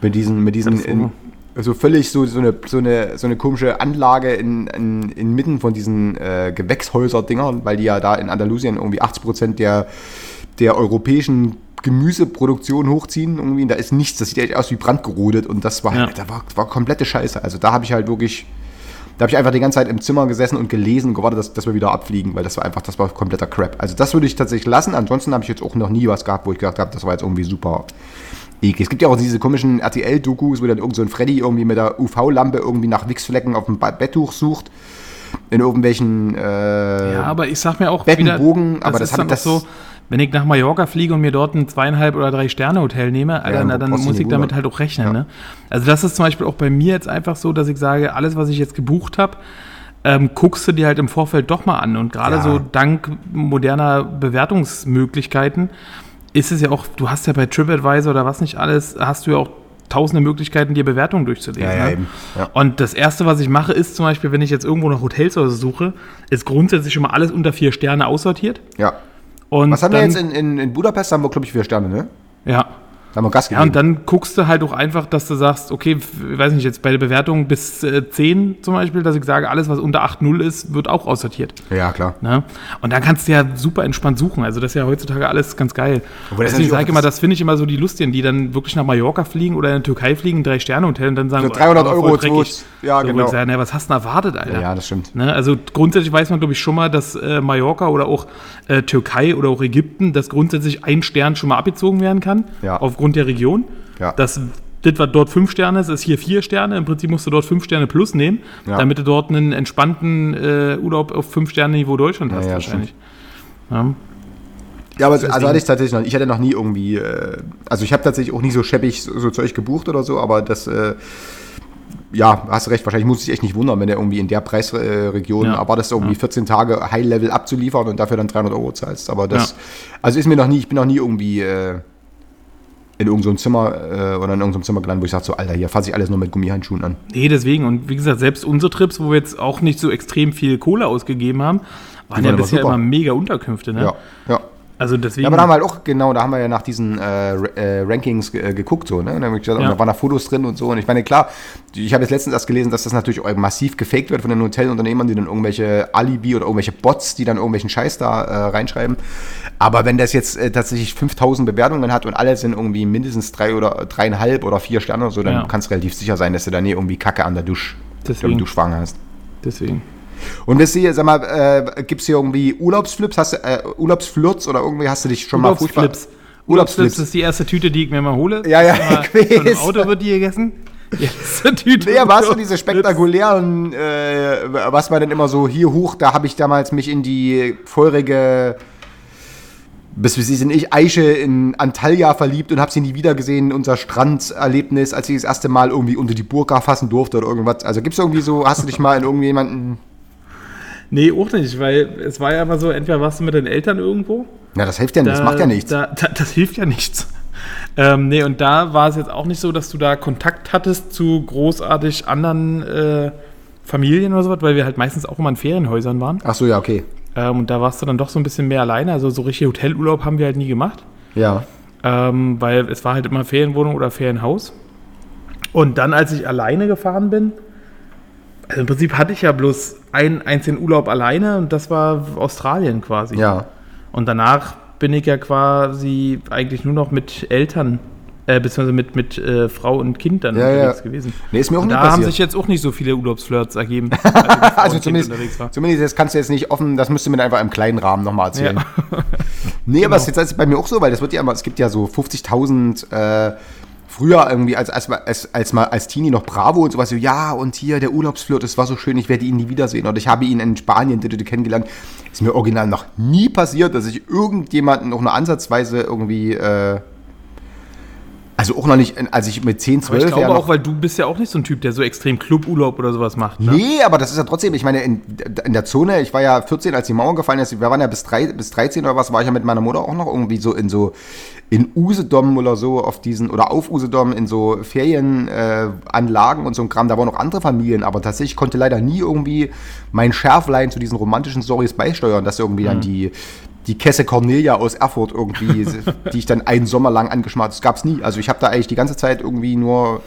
mit diesen, mit diesen in, so. also völlig so, so, eine, so, eine, so eine komische Anlage in, in, inmitten von diesen äh, Gewächshäuser-Dingern, weil die ja da in Andalusien irgendwie 80 Prozent der, der europäischen Gemüseproduktion hochziehen. Irgendwie, da ist nichts, das sieht echt aus wie brandgerodet und das war, Ja. da war, war komplette Scheiße. Also da habe ich halt wirklich, da habe ich einfach die ganze Zeit im Zimmer gesessen und gelesen und gewartet, dass, dass wir wieder abfliegen, weil das war einfach, das war kompletter Crap. Also das würde ich tatsächlich lassen. Ansonsten habe ich jetzt auch noch nie was gehabt, wo ich gedacht habe, das war jetzt irgendwie super eklig. Es gibt ja auch diese komischen RTL-Dokus, wo dann irgend so ein Freddy irgendwie mit der UV-Lampe irgendwie nach Wichsflecken auf dem Betttuch sucht. In irgendwelchen äh, Ja, aber ich sag mir auch Bettenbogen, aber das ist hab das- so, wenn ich nach Mallorca fliege und mir dort ein zweieinhalb oder drei Sterne Hotel nehme, Alter, Ja, na, dann muss ich damit halt auch rechnen. Ja. Ne? Also das ist zum Beispiel auch bei mir jetzt einfach so, dass ich sage, alles, was ich jetzt gebucht habe, ähm, guckst du dir halt im Vorfeld doch mal an. Und gerade Ja. so dank moderner Bewertungsmöglichkeiten ist es ja auch, du hast ja bei TripAdvisor oder was nicht alles, hast du ja auch tausende Möglichkeiten, dir Bewertungen durchzulesen. Ja, ja, ne? Ja. Und das Erste, was ich mache, ist zum Beispiel, wenn ich jetzt irgendwo nach Hotels oder so suche, ist grundsätzlich schon mal alles unter vier Sterne aussortiert. ja. Und Was haben wir jetzt in, in, in Budapest? Haben wir, glaube ich, vier Sterne, ne? Ja. Da haben wir Gas Ja, gegeben. und dann guckst du halt auch einfach, dass du sagst, okay, ich weiß nicht, jetzt bei der Bewertung bis äh, 10 zum Beispiel, dass ich sage, alles, was unter 8,0 ist, wird auch aussortiert. ja, klar. Ne? Und dann kannst du ja super entspannt suchen. Also das ist ja heutzutage alles ganz geil. Obwohl das Deswegen natürlich sage ich immer, das- finde ich immer so die Lustigen, die dann wirklich nach Mallorca fliegen oder in die Türkei fliegen, ein Drei-Sterne-Hotel und dann sagen, Für so, 300 aber voll Euro, dreckig. ja, so, genau. Ich sage, na, was hast du denn erwartet, Alter? Ja, ja, das stimmt. Ne? Also grundsätzlich weiß man, glaube ich, schon mal, dass äh, Mallorca oder auch äh, Türkei oder auch Ägypten, dass grundsätzlich ein Stern schon mal abgezogen werden kann, Ja. aufgrund der Region. Ja. Das, das, was dort fünf Sterne ist, ist hier vier Sterne. Im Prinzip musst du dort fünf Sterne plus nehmen, Ja. damit du dort einen entspannten äh, Urlaub auf fünf Sterne Niveau Deutschland hast ja, wahrscheinlich. Ja. Ja, aber also hatte ich tatsächlich noch. Ich hatte noch nie irgendwie, äh, also ich habe tatsächlich auch nie so scheppig so, so Zeug gebucht oder so, aber das, äh, ja, hast recht, wahrscheinlich muss ich echt nicht wundern, wenn er irgendwie in der Preisregion Ja. erwartest, irgendwie 14 Tage High-Level abzuliefern und dafür dann 300 Euro zahlst. Aber das, Ja. also ist mir noch nie, ich bin noch nie irgendwie äh, in irgendeinem Zimmer äh, oder in irgendeinem Zimmer gelandet, wo ich sage so, Alter, hier fasse ich alles nur mit Gummihandschuhen an. Nee, deswegen. Und wie gesagt, selbst unsere Trips, wo wir jetzt auch nicht so extrem viel Kohle ausgegeben haben, waren waren ja bisher immer mega Unterkünfte. Ne? Ja, ja. Also deswegen. Ja, aber da haben wir halt auch, genau, da haben wir ja nach diesen äh, äh, Rankings äh, geguckt, so, ne? Und da, hab ich gesagt, Ja. da waren da Fotos drin und so. Und ich meine, klar, ich habe jetzt letztens erst gelesen, dass das natürlich massiv gefaked wird von den Hotelunternehmern, die dann irgendwelche Alibi oder irgendwelche Bots, die dann irgendwelchen Scheiß da äh, reinschreiben. Aber wenn das jetzt äh, tatsächlich 5000 Bewertungen hat und alle sind irgendwie mindestens drei oder dreieinhalb oder vier Sterne oder so, dann Ja. kannst du relativ sicher sein, dass du da nie irgendwie Kacke an der Dusch, Deswegen. im Duschwagen hast. deswegen. Und wisst ihr, sag mal, äh, gibt es hier irgendwie Urlaubsflips? Hast du, äh, Urlaubsflirts oder irgendwie hast du dich schon mal furchtbar- Urlaubsflips. Urlaubsflips ist die erste Tüte, die ich mir mal hole. Ja, ja, ich einem Auto wird die gegessen. Die erste Tüte. Nee, aber hast du diese spektakulären, äh, was war denn immer so hier hoch, da habe ich damals mich in die feurige, bis wie sie sind ich, Eiche in Antalya verliebt und habe sie nie wieder gesehen, unser Stranderlebnis, als ich das erste Mal irgendwie unter die Burka fassen durfte oder irgendwas. Also gibt es irgendwie so, hast du dich mal in irgendjemanden, Nee, auch nicht, weil es war ja immer so, entweder warst du mit deinen Eltern irgendwo. na das hilft ja nicht, das macht ja nichts. Da, da, das hilft ja nichts. Ähm, nee, und da war es jetzt auch nicht so, dass du da Kontakt hattest zu großartig anderen äh, Familien oder sowas, weil wir halt meistens auch immer in Ferienhäusern waren. Ach so, ja, okay. Ähm, und da warst du dann doch so ein bisschen mehr alleine. Also so richtig Hotelurlaub haben wir halt nie gemacht. Ja. Ähm, weil es war halt immer Ferienwohnung oder Ferienhaus. Und dann, als ich alleine gefahren bin, also im Prinzip hatte ich ja bloß einen einzigen Urlaub alleine und das war Australien quasi. Ja. Und danach bin ich ja quasi eigentlich nur noch mit Eltern, äh, beziehungsweise mit, mit äh, Frau und Kind dann Ja, ja. unterwegs gewesen. Nee, ist mir auch Und nie da haben passiert. sich jetzt auch nicht so viele Urlaubsflirts ergeben. als Also zumindest, unterwegs war. zumindest das kannst du jetzt nicht offen, das müsst du mir einfach im kleinen Rahmen nochmal erzählen. Ja. Nee, aber es ist jetzt bei mir auch so, weil das wird ja immer, es gibt ja so 50.000 äh, früher irgendwie als, als, als, als mal als Teenie noch Bravo und sowas, so, ja, und hier der Urlaubsflirt, das war so schön, ich werde ihn nie wiedersehen. Oder ich habe ihn in Spanien kennengelernt. Ist mir original noch nie passiert, dass ich irgendjemanden noch nur ansatzweise irgendwie, äh, also auch noch nicht, als ich mit 10, Aber 12 ich glaube ja auch, weil du bist ja auch nicht so ein Typ, der so extrem Cluburlaub oder sowas macht. Ne? Nee, aber das ist ja trotzdem, ich meine, in, in der Zone, ich war ja 14, als die Mauer gefallen ist, wir waren ja bis, drei, bis 13 oder was, war ich ja mit meiner Mutter auch noch irgendwie so in so, in Usedom oder so auf diesen, oder auf Usedom in so Ferienanlagen äh, und so ein Kram, da waren noch andere Familien, aber tatsächlich konnte leider nie irgendwie mein Schärflein zu diesen romantischen Stories beisteuern, dass irgendwie dann die, die Kesse Cornelia aus Erfurt irgendwie, die ich dann einen Sommer lang angeschmart, das gab's nie. Also ich habe da eigentlich die ganze Zeit irgendwie nur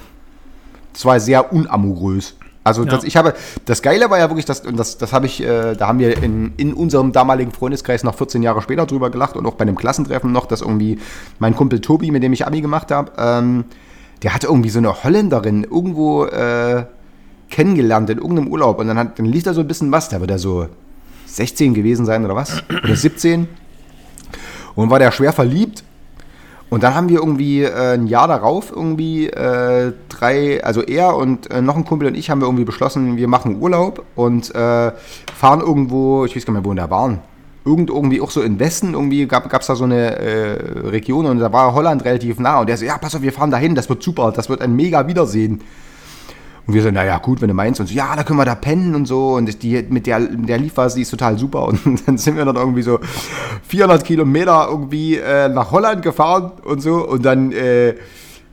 es war sehr unamorös. Also das, Ja. ich habe, das Geile war ja wirklich, das, und das, das habe ich, äh, da haben wir in, in unserem damaligen Freundeskreis noch 14 Jahre später drüber gelacht und auch bei einem Klassentreffen noch, dass irgendwie mein Kumpel Tobi, mit dem ich Abi gemacht habe, ähm, der hatte irgendwie so eine Holländerin irgendwo äh, kennengelernt in irgendeinem Urlaub und dann, hat, dann lief da so ein bisschen was, da wird er so 16 gewesen sein oder was, oder 17 und war der schwer verliebt und dann haben wir irgendwie äh, ein Jahr darauf irgendwie äh, drei, also er und äh, noch ein Kumpel und ich haben wir irgendwie beschlossen, wir machen Urlaub und äh, fahren irgendwo, ich weiß gar nicht mehr, wo wir da waren. Irgend, irgendwie auch so im Westen, irgendwie gab es da so eine äh, Region und da war Holland relativ nah und der so, ja, pass auf, wir fahren dahin, das wird super, das wird ein mega Wiedersehen. Und wir so, naja, gut, wenn du meinst. Und so, ja, da können wir da pennen und so. Und die, mit der, mit der lief was, die ist total super. Und dann sind wir dann irgendwie so 400 Kilometer irgendwie äh, nach Holland gefahren und so. Und dann äh,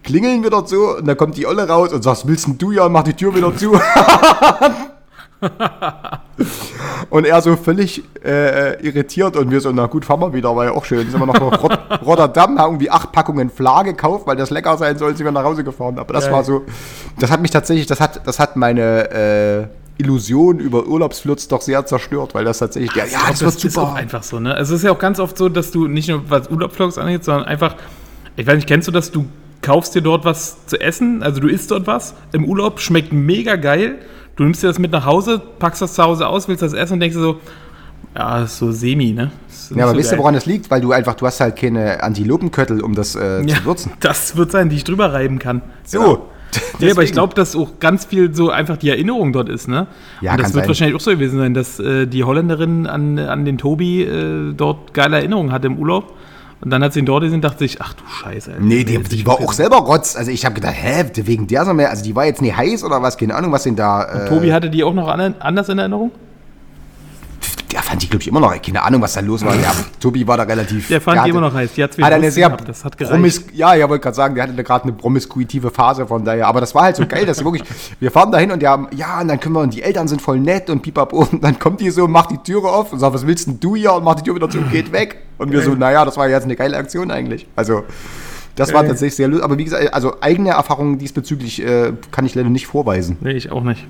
klingeln wir dort so. Und dann kommt die Olle raus und sagt, willst denn du ja? Mach die Tür wieder zu. und er so völlig äh, irritiert und wir so, na gut, fahren wir wieder, war ja auch schön. Sind wir noch nach Rot Rotterdam, haben irgendwie acht Packungen Fla gekauft, weil das lecker sein soll, sind wir nach Hause gefahren. Aber das Geil. war so, das hat mich tatsächlich, das hat, das hat meine äh, Illusion über Urlaubsflirts doch sehr zerstört, weil das tatsächlich, ja, ja, das glaub, wird ist super. auch einfach so, ne? Also es ist ja auch ganz oft so, dass du nicht nur was Urlaubsvlogs angeht, sondern einfach, ich weiß nicht, kennst du das, du kaufst dir dort was zu essen, also du isst dort was im Urlaub, schmeckt mega geil, du nimmst dir das mit nach Hause, packst das zu Hause aus, willst das essen und denkst dir so, ja, ist so semi, ne? Ja, aber so wisst ihr, geil. woran das liegt? Weil du einfach, du hast halt keine Antilopenköttel, um das äh, ja, zu würzen. das wird sein, die ich drüber reiben kann. So. Nee, aber ich glaube, dass auch ganz viel so einfach die Erinnerung dort ist, ne? Ja, und das wird sein. wahrscheinlich auch so gewesen sein, dass äh, die Holländerin an, an den Tobi äh, dort geile Erinnerungen hatte im Urlaub. Und dann hat sie ihn dort gesehen und dachte sich, ach du Scheiße. Alter. Nee, die, die war auch selber Rotz. Also ich habe gedacht, hä, wegen der so mehr, also die war jetzt nicht heiß oder was, keine Ahnung, was denn da. Äh, Tobi hatte die auch noch an, anders in Erinnerung? Der fand die, glaube ich, immer noch, keine Ahnung, was da los war. Der, Tobi war da relativ. Der fand die hatte- immer noch heiß. Die Hat eine sehr gehabt, das hat promis ja, ja, wollte gerade sagen, der hatte gerade eine promiskuitive Phase von daher. Aber das war halt so geil, dass wir wirklich, wir fahren dahin und der, ja, und dann können wir, und die Eltern sind voll nett und pipapo. Und dann kommt die so, macht die Türe auf und sagt, was willst denn du hier? Und macht die Tür wieder zu und geht weg. Und wir so, naja, das war jetzt eine geile Aktion eigentlich. Also, das war tatsächlich sehr lustig. Aber wie gesagt, also eigene Erfahrungen diesbezüglich äh, kann ich leider nicht vorweisen. Nee, ich auch nicht.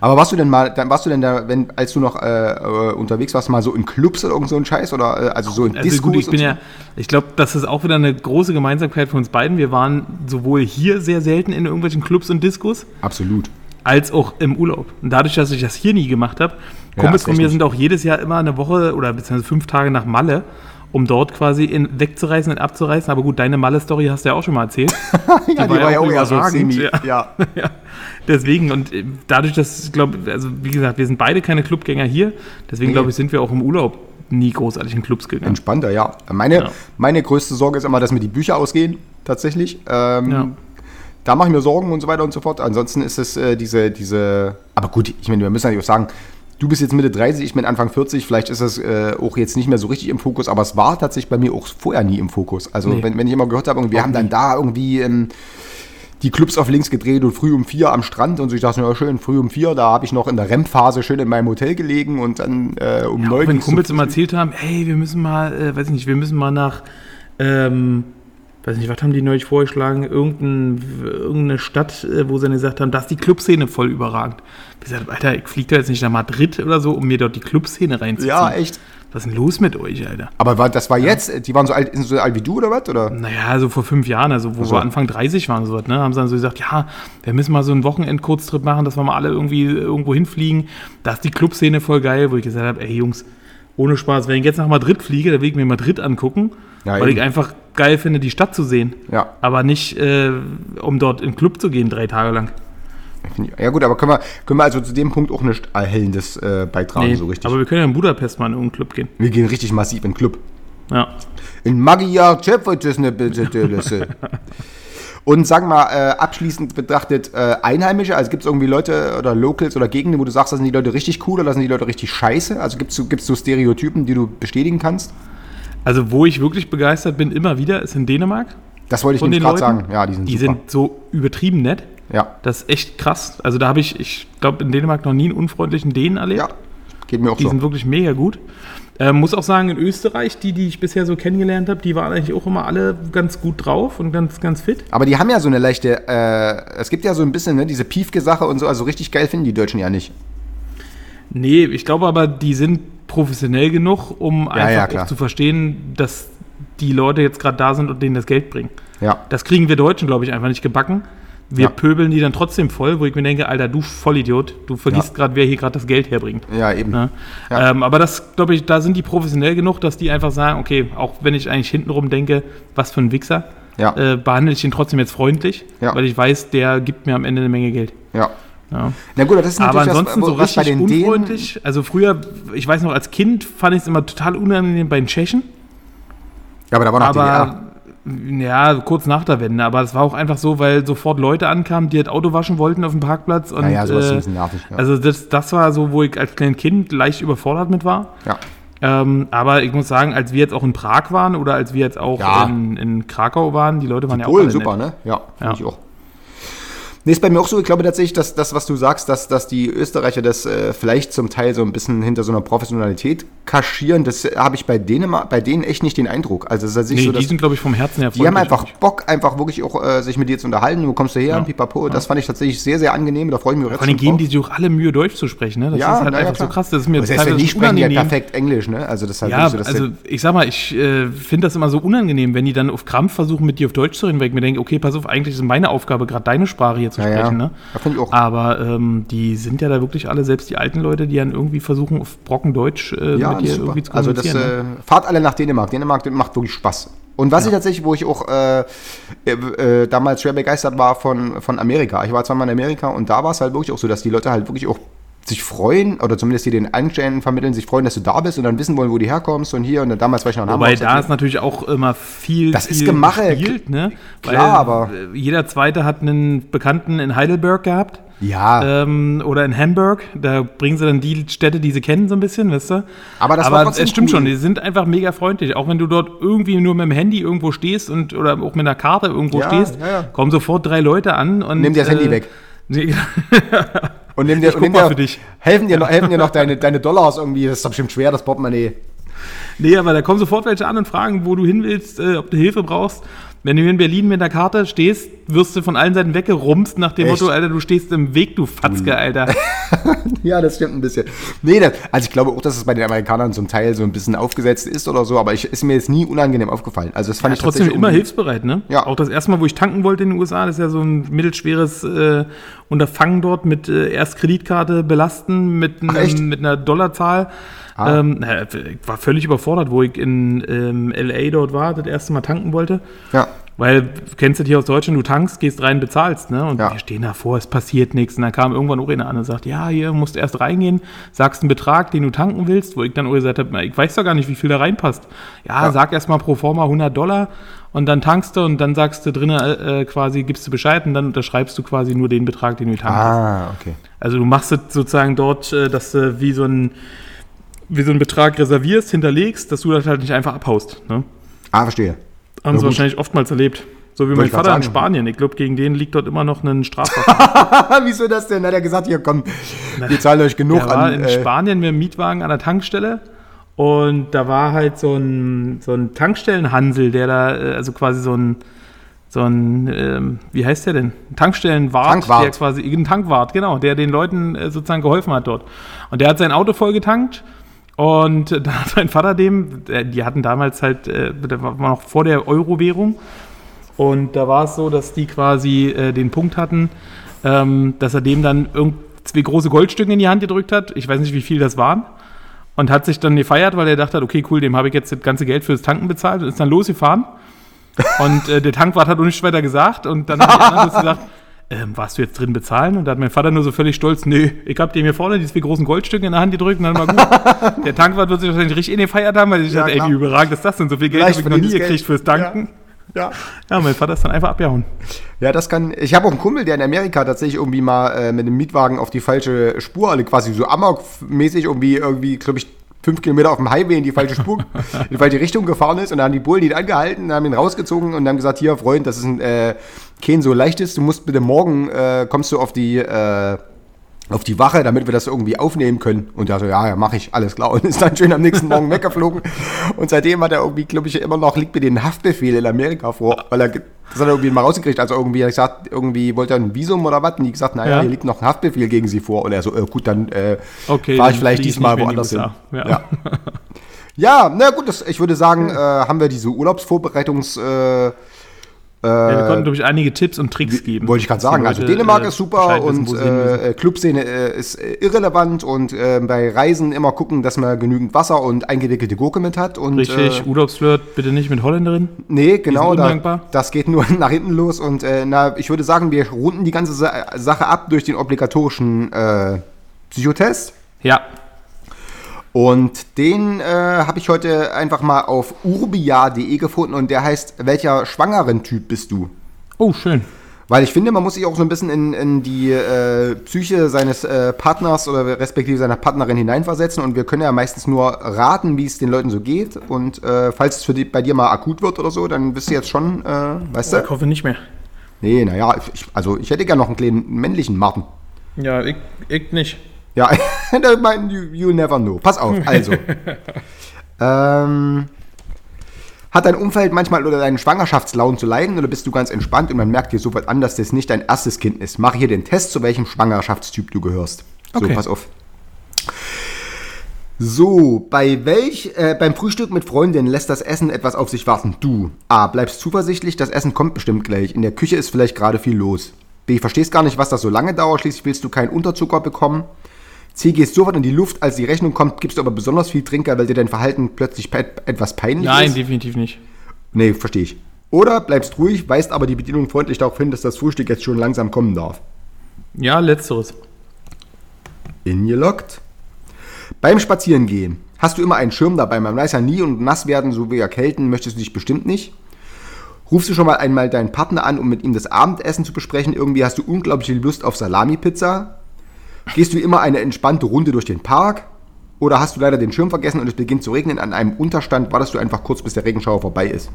Aber warst du denn mal, warst du denn da, wenn, als du noch äh, äh, unterwegs warst, mal so in Clubs oder irgend so ein Scheiß? Oder äh, also so in Also Discos? gut, ich bin so? ja, ich glaube, das ist auch wieder eine große Gemeinsamkeit von uns beiden. Wir waren sowohl hier sehr selten in irgendwelchen Clubs und Diskos, Absolut. als auch im Urlaub. Und dadurch, dass ich das hier nie gemacht habe, Ja, Kumpels ist von mir sind auch jedes Jahr immer eine Woche oder beziehungsweise fünf Tage nach Malle, um dort quasi in, wegzureißen und abzureißen. Aber gut, deine Malle-Story hast du ja auch schon mal erzählt. Ja, die war ja auch eher so semi. ja. Ja. ja, deswegen und äh, dadurch, dass ich glaube, also wie gesagt, wir sind beide keine Clubgänger hier, deswegen Nee. glaube ich, sind wir auch im Urlaub nie großartig in Clubs gegangen. Entspannter, ja. Meine, Ja. meine größte Sorge ist immer, dass mir die Bücher ausgehen, tatsächlich. Ähm, Ja. Da mache ich mir Sorgen und so weiter und so fort. Ansonsten ist es äh, diese, diese. Aber gut, ich meine, wir müssen natürlich auch sagen, du bist jetzt Mitte 30, ich bin Anfang 40, vielleicht ist es äh, auch jetzt nicht mehr so richtig im Fokus, aber es war tatsächlich bei mir auch vorher nie im Fokus. Also, Nee. wenn, wenn ich immer gehört habe, wir haben dann da irgendwie. Ähm, die Clubs auf links gedreht und früh um vier am Strand und so. Ich dachte, ja schön, früh um vier, da habe ich noch in der REM-Phase schön in meinem Hotel gelegen und dann äh, um Ja, neun. wenn Kumpels immer erzählt haben, hey, wir müssen mal, äh, weiß ich nicht, wir müssen mal nach, ähm, weiß nicht, was haben die neulich vorgeschlagen? Irgendein, irgendeine Stadt, äh, wo sie dann gesagt haben, da ist die Clubszene voll überragend. Ich gesagt, Alter, ich fliege da jetzt nicht nach Madrid oder so, um mir dort die Clubszene reinzuziehen. Ja, echt. Was ist denn los mit euch, Alter? Aber war, das war jetzt, die waren so alt, sind so alt wie du oder was? Oder? Naja, so vor fünf Jahren, also wo so. wir Anfang 30 waren, so was, ne, haben sie dann so gesagt, ja, wir müssen mal so einen Wochenend-Kurztrip machen, dass wir mal alle irgendwie irgendwo hinfliegen. Da ist die Clubszene voll geil, wo ich gesagt habe, ey Jungs, ohne Spaß, wenn ich jetzt nach Madrid fliege, dann will ich mir Madrid angucken, Ja, weil eben. ich einfach geil finde, die Stadt zu sehen. Ja. Aber nicht, äh, um dort in den Club zu gehen, drei Tage lang. Ja gut, aber können wir, können wir also zu dem Punkt auch nicht Erhellendes äh, beitragen, Nee, so richtig. aber wir können ja in Budapest mal in irgendeinen Club gehen. wir gehen richtig massiv in den Club. Ja. In Magyar Cseppwöldsne Und sag mal, äh, abschließend betrachtet, äh, Einheimische, also gibt es irgendwie Leute oder Locals oder Gegenden, wo du sagst, da sind die Leute richtig cool oder da sind die Leute richtig scheiße? Also gibt es so, Stereotypen, die du bestätigen kannst? Also, wo ich wirklich begeistert bin, immer wieder, ist in Dänemark. Das wollte ich nämlich gerade sagen. Ja, die sind Die super. sind so übertrieben nett. ja. Das ist echt krass. Also, da habe ich, ich glaube, in Dänemark noch nie einen unfreundlichen Dänen erlebt. ja, geht mir auch Die so. sind wirklich mega gut. Ähm, muss auch sagen, in Österreich, die, die ich bisher so kennengelernt habe, die waren eigentlich auch immer alle ganz gut drauf und ganz, ganz fit. Aber die haben ja so eine leichte, äh, es gibt ja so ein bisschen ne, diese Piefke-Sache und so, also richtig geil finden die Deutschen ja nicht. Nee, ich glaube aber, die sind professionell genug, um einfach ja, auch zu verstehen, dass die Leute jetzt gerade da sind und denen das Geld bringen. Ja. Das kriegen wir Deutschen, glaube ich, einfach nicht gebacken. Wir Ja. pöbeln die dann trotzdem voll, wo ich mir denke, Alter, du Vollidiot, du vergisst Ja. gerade, wer hier gerade das Geld herbringt. Ja, eben. Ne? Ja. Ähm, aber das, glaube ich, da sind die professionell genug, dass die einfach sagen, okay, auch wenn ich eigentlich hintenrum denke, was für ein Wichser, äh, behandle ich ihn trotzdem jetzt freundlich, weil ich weiß, der gibt mir am Ende eine Menge Geld. Ja. Ja. Na gut, das ist Aber natürlich ansonsten was, so was bei richtig den Dänen. unfreundlich. Also früher, ich weiß noch, als Kind fand ich es immer total unangenehm bei den Tschechen. Ja, aber da war noch DDR. Ja, kurz nach der Wende. Aber es war auch einfach so, weil sofort Leute ankamen, die das Auto waschen wollten auf dem Parkplatz. Und, Ja, ja, sowas ist ein äh, bisschen nervig, ja. Also das, das war so, wo ich als kleines Kind leicht überfordert mit war. Ja. Ähm, aber ich muss sagen, als wir jetzt auch in Prag waren oder als wir jetzt auch Ja. in, in Krakau waren, die Leute waren ja auch Polen, super, nett. ne? Ja, finde Ja. ich auch. Nee, ist bei mir auch so. Ich glaube tatsächlich, dass das, was du sagst, dass, dass die Österreicher das äh, vielleicht zum Teil so ein bisschen hinter so einer Professionalität kaschieren, das habe ich bei denen, bei denen echt nicht den Eindruck. Also nicht Nee, so, die sind, glaube ich, vom Herzen her die haben einfach Bock, einfach wirklich auch äh, sich mit dir zu unterhalten. Wo kommst du her? Ja. Pipapo. Das fand ich tatsächlich sehr, sehr angenehm. Da freue ich mich auch Vor allem geben die sich auch alle Mühe, Deutsch zu sprechen. Ne? Das ja, ist halt ja, einfach so klar. krass. Das ist mir selbst wenn die sprechen ja perfekt Englisch, ne? Also das ist halt Ja, so, also ich sag mal, ich äh, finde das immer so unangenehm, wenn die dann auf Krampf versuchen, mit dir auf Deutsch zu reden, weil ich mir denke, okay, pass auf, eigentlich ist meine Aufgabe, gerade deine Sprache hier zu Ja, ja. sprechen. Ne? Ja, find ich auch. Aber ähm, die sind ja da wirklich alle, selbst die alten Leute, die dann irgendwie versuchen, auf Brocken Deutsch äh, Ja, mit dir das irgendwie zu Also das kommunizieren. ne? äh, fahrt alle nach Dänemark. Dänemark macht wirklich Spaß. Und was ich tatsächlich, wo ich auch äh, äh, äh, damals schwer begeistert war von, von Amerika. Ich war zweimal in Amerika und da war es halt wirklich auch so, dass die Leute halt wirklich auch sich freuen, oder zumindest die den Anstellen vermitteln, sich freuen, dass du da bist und dann wissen wollen, wo du herkommst und hier und dann damals war ich noch in Wobei Hamburg. da ist natürlich auch immer viel, Das ist viel Gemache, gespielt, ne? klar, aber- äh, jeder Zweite hat einen Bekannten in Heidelberg gehabt. ja, Ähm, oder in Hamburg, da bringen sie dann die Städte, die sie kennen, so ein bisschen, weißt du? Aber das war Aber es stimmt cool. schon, die sind einfach mega freundlich. Auch wenn du dort irgendwie nur mit dem Handy irgendwo stehst und oder auch mit einer Karte irgendwo Ja, stehst, ja, ja. kommen sofort drei Leute an und. Nimm dir das Handy weg. Und nimm dir, und nimm dir, für dich. Helfen dir noch, helfen dir noch deine, deine Dollars irgendwie, das ist doch bestimmt schwer, das Portemonnaie. nee, aber da kommen sofort welche an und fragen, wo du hin willst, äh, ob du Hilfe brauchst. Wenn du hier in Berlin mit der Karte stehst, wirst du von allen Seiten weggerumst nach dem Echt? Motto, Alter, du stehst im Weg, du Fatzke, Alter. Ja, das stimmt ein bisschen. Nee, das, also ich glaube auch, dass es bei den Amerikanern zum Teil so ein bisschen aufgesetzt ist oder so, aber ich, ist mir jetzt nie unangenehm aufgefallen. Also das fand Ja, ich trotzdem immer hilfsbereit, ne? Ja. Auch das erste Mal, wo ich tanken wollte in den USA, das ist ja so ein mittelschweres äh, Unterfangen dort mit äh, erst Kreditkarte belasten mit, Ach, mit einer Dollarzahl. Ah. Ähm, ich war völlig überfordert, wo ich in ähm, LA dort war, das erste Mal tanken wollte. Ja. Weil, du kennst das hier aus Deutschland, du tankst, gehst rein, bezahlst, ne? Und Ja. wir stehen davor, es passiert nichts. Und dann kam irgendwann auch einer an und sagt, ja, hier musst du erst reingehen, sagst einen Betrag, den du tanken willst, wo ich dann auch gesagt habe, ich weiß doch gar nicht, wie viel da reinpasst. Ja, Ja. sag erst mal pro forma 100 Dollar und dann tankst du und dann sagst du drinnen äh, quasi, gibst du Bescheid und dann unterschreibst du quasi nur den Betrag, den du tanken. Ah, okay. Also du machst es sozusagen dort, äh, dass du wie so ein wie so einen Betrag reservierst, hinterlegst, dass du das halt nicht einfach abhaust. Ne? Ah, verstehe. Haben Ja, sie wahrscheinlich oftmals erlebt. So wie mein Vater in. Spanien. Ich glaube, gegen den liegt dort immer noch ein Strafverfahren. Wieso das denn? Hat er gesagt, hier komm, wir zahlen euch genug war an. in Äh, Spanien mit dem Mietwagen an der Tankstelle. Und da war halt so ein, so ein Tankstellenhansel, der da, äh, also quasi so ein, so ein, ähm, wie heißt der denn? Ein Tankstellenwart, Tankwart. der quasi, ein Tankwart, genau, der den Leuten äh, sozusagen geholfen hat dort. Und der hat sein Auto voll getankt. Und äh, dann hat mein Vater dem, der, die hatten damals halt, äh, der war noch vor der Euro-Währung. Und da war es so, dass die quasi äh, den Punkt hatten, ähm, dass er dem dann irgend zwei große Goldstücke in die Hand gedrückt hat. Ich weiß nicht, wie viel das waren. und hat sich dann gefeiert, weil er dachte, okay, cool, dem habe ich jetzt das ganze Geld fürs Tanken bezahlt und ist dann losgefahren. Und äh, der Tankwart hat auch nichts weiter gesagt und dann anderen bloß gesagt, ähm, warst du jetzt drin bezahlen? Und da hat mein Vater nur so völlig stolz, nö, ich hab dem hier vorne diese vier großen Goldstücke in der Hand gedrückt und dann war gut. der Tankwart wird sich wahrscheinlich richtig in gefeiert haben, weil ich Ja, dachte, ey, wie überragend ist das denn? So viel Geld habe ich noch nie gekriegt Geld. fürs Tanken. Ja. Ja, mein Vater ist dann einfach abgehauen. Ja, das kann. Ich habe auch einen Kumpel, der in Amerika tatsächlich irgendwie mal äh, mit einem Mietwagen auf die falsche Spur, alle quasi so Amok-mäßig irgendwie, irgendwie, glaube ich, fünf Kilometer auf dem Highway in die falsche Spur, in die falsche Richtung gefahren ist. Und dann haben die Bullen ihn angehalten, haben ihn rausgezogen und haben gesagt, hier, Freund, das ist ein äh, kein so leichtes, du musst bitte morgen, äh, kommst du auf die, äh, auf die Wache, damit wir das irgendwie aufnehmen können. Und er so, ja, ja, mach ich, alles klar. Und ist dann schön am nächsten Morgen weggeflogen. Und seitdem hat er irgendwie, glaube ich, immer noch, liegt mir den Haftbefehl in Amerika vor, weil er, das hat er irgendwie mal rausgekriegt. Also irgendwie, er hat gesagt, irgendwie wollte er ein Visum oder was. Und die gesagt, naja, Ja. hier liegt noch ein Haftbefehl gegen sie vor. Und er so, äh, gut, dann äh, Okay, fahre ich vielleicht diesmal woanders hin. USA. Ja. ja, na gut, das, ich würde sagen, äh, haben wir diese Urlaubsvorbereitungs... Äh, Ja, wir konnten, glaube ich, einige Tipps und Tricks geben. wollte ich gerade sagen. Also Dänemark äh, ist super und äh, Clubszene äh, ist äh, irrelevant und äh, bei Reisen immer gucken, dass man genügend Wasser und eingewickelte Gurke mit hat. Und, Richtig, Äh, Urlaubsflirt bitte nicht mit Holländerin. nee, genau, da, das geht nur nach hinten los. Und äh, na, ich würde sagen, wir runden die ganze Sa Sache ab durch den obligatorischen äh, Psychotest. Ja, Und den äh, habe ich heute einfach mal auf urbia.de gefunden und der heißt, welcher schwangeren Typ bist du? oh, schön. Weil ich finde, man muss sich auch so ein bisschen in, in die äh, Psyche seines äh, Partners oder respektive seiner Partnerin hineinversetzen und wir können ja meistens nur raten, wie es den Leuten so geht und äh, falls es für die, bei dir mal akut wird oder so, dann bist du jetzt schon, äh, weißt Ich du? hoffe nicht mehr. Nee, naja, ich, also ich hätte gerne noch einen kleinen männlichen Martin. Ja, ich, ich nicht. Ja, you, never know. Pass auf, also. ähm, hat dein Umfeld manchmal unter deinen Schwangerschaftslaunen zu leiden oder bist du ganz entspannt und man merkt dir sofort an, dass das nicht dein erstes Kind ist? Mach hier den Test, zu welchem Schwangerschaftstyp du gehörst. So, Okay. pass auf. So, bei welch, äh, beim Frühstück mit Freundinnen lässt das Essen etwas auf sich warten. Du, A, bleibst zuversichtlich, das Essen kommt bestimmt gleich. In der Küche ist vielleicht gerade viel los. B, verstehst gar nicht, was das so lange dauert, schließlich willst du keinen Unterzucker bekommen. C, gehst sofort in die Luft, als die Rechnung kommt, gibst du aber besonders viel Trinker, weil dir dein Verhalten plötzlich pe etwas peinlich Nein, ist. definitiv nicht. Nee, verstehe ich. Oder bleibst ruhig, weist aber die Bedienung freundlich darauf hin, dass das Frühstück jetzt schon langsam kommen darf. Ja, letzteres. Ingeloggt. Beim Spazierengehen. Hast du immer einen Schirm dabei? Man weiß ja nie und nass werden, so wie erkälten, möchtest du dich bestimmt nicht. Rufst du schon mal einmal deinen Partner an, um mit ihm das Abendessen zu besprechen? Irgendwie hast du unglaubliche Lust auf Salami-Pizza? Gehst du immer eine entspannte Runde durch den Park? Oder hast du leider den Schirm vergessen und es beginnt zu regnen? An einem Unterstand wartest du einfach kurz, bis der Regenschauer vorbei ist.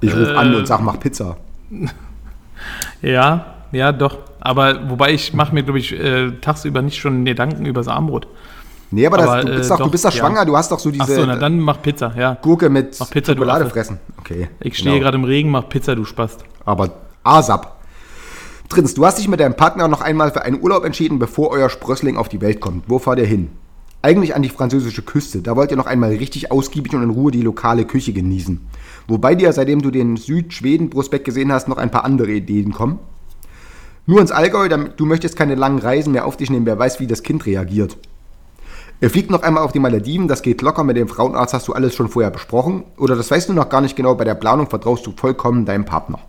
Ich rufe an und sag, mach Pizza. Ja, ja, doch. Aber wobei ich mache mir, glaube ich, äh, tagsüber nicht schon Gedanken über das Armbrot. Nee, aber, Aber, das, du, bist äh, doch, du bist doch ja. schwanger, du hast doch so diese Achso, na dann mach Pizza, ja. Gurke mit Mach Pizza, du Schokolade fressen. Okay. Ich stehe genau. gerade im Regen, mach Pizza, du Spast. Aber ASAP. Drittens, du hast dich mit deinem Partner noch einmal für einen Urlaub entschieden, bevor euer Sprössling auf die Welt kommt. Wo fahrt ihr hin? Eigentlich an die französische Küste. Da wollt ihr noch einmal richtig ausgiebig und in Ruhe die lokale Küche genießen. Wobei dir, seitdem du den Südschweden-Prospekt gesehen hast, noch ein paar andere Ideen kommen. Nur ins Allgäu, du möchtest keine langen Reisen mehr auf dich nehmen, wer weiß, wie das Kind reagiert. Er fliegt noch einmal auf die Malediven, das geht locker, mit dem Frauenarzt hast du alles schon vorher besprochen. Oder das weißt du noch gar nicht genau, bei der Planung vertraust du vollkommen deinem Partner.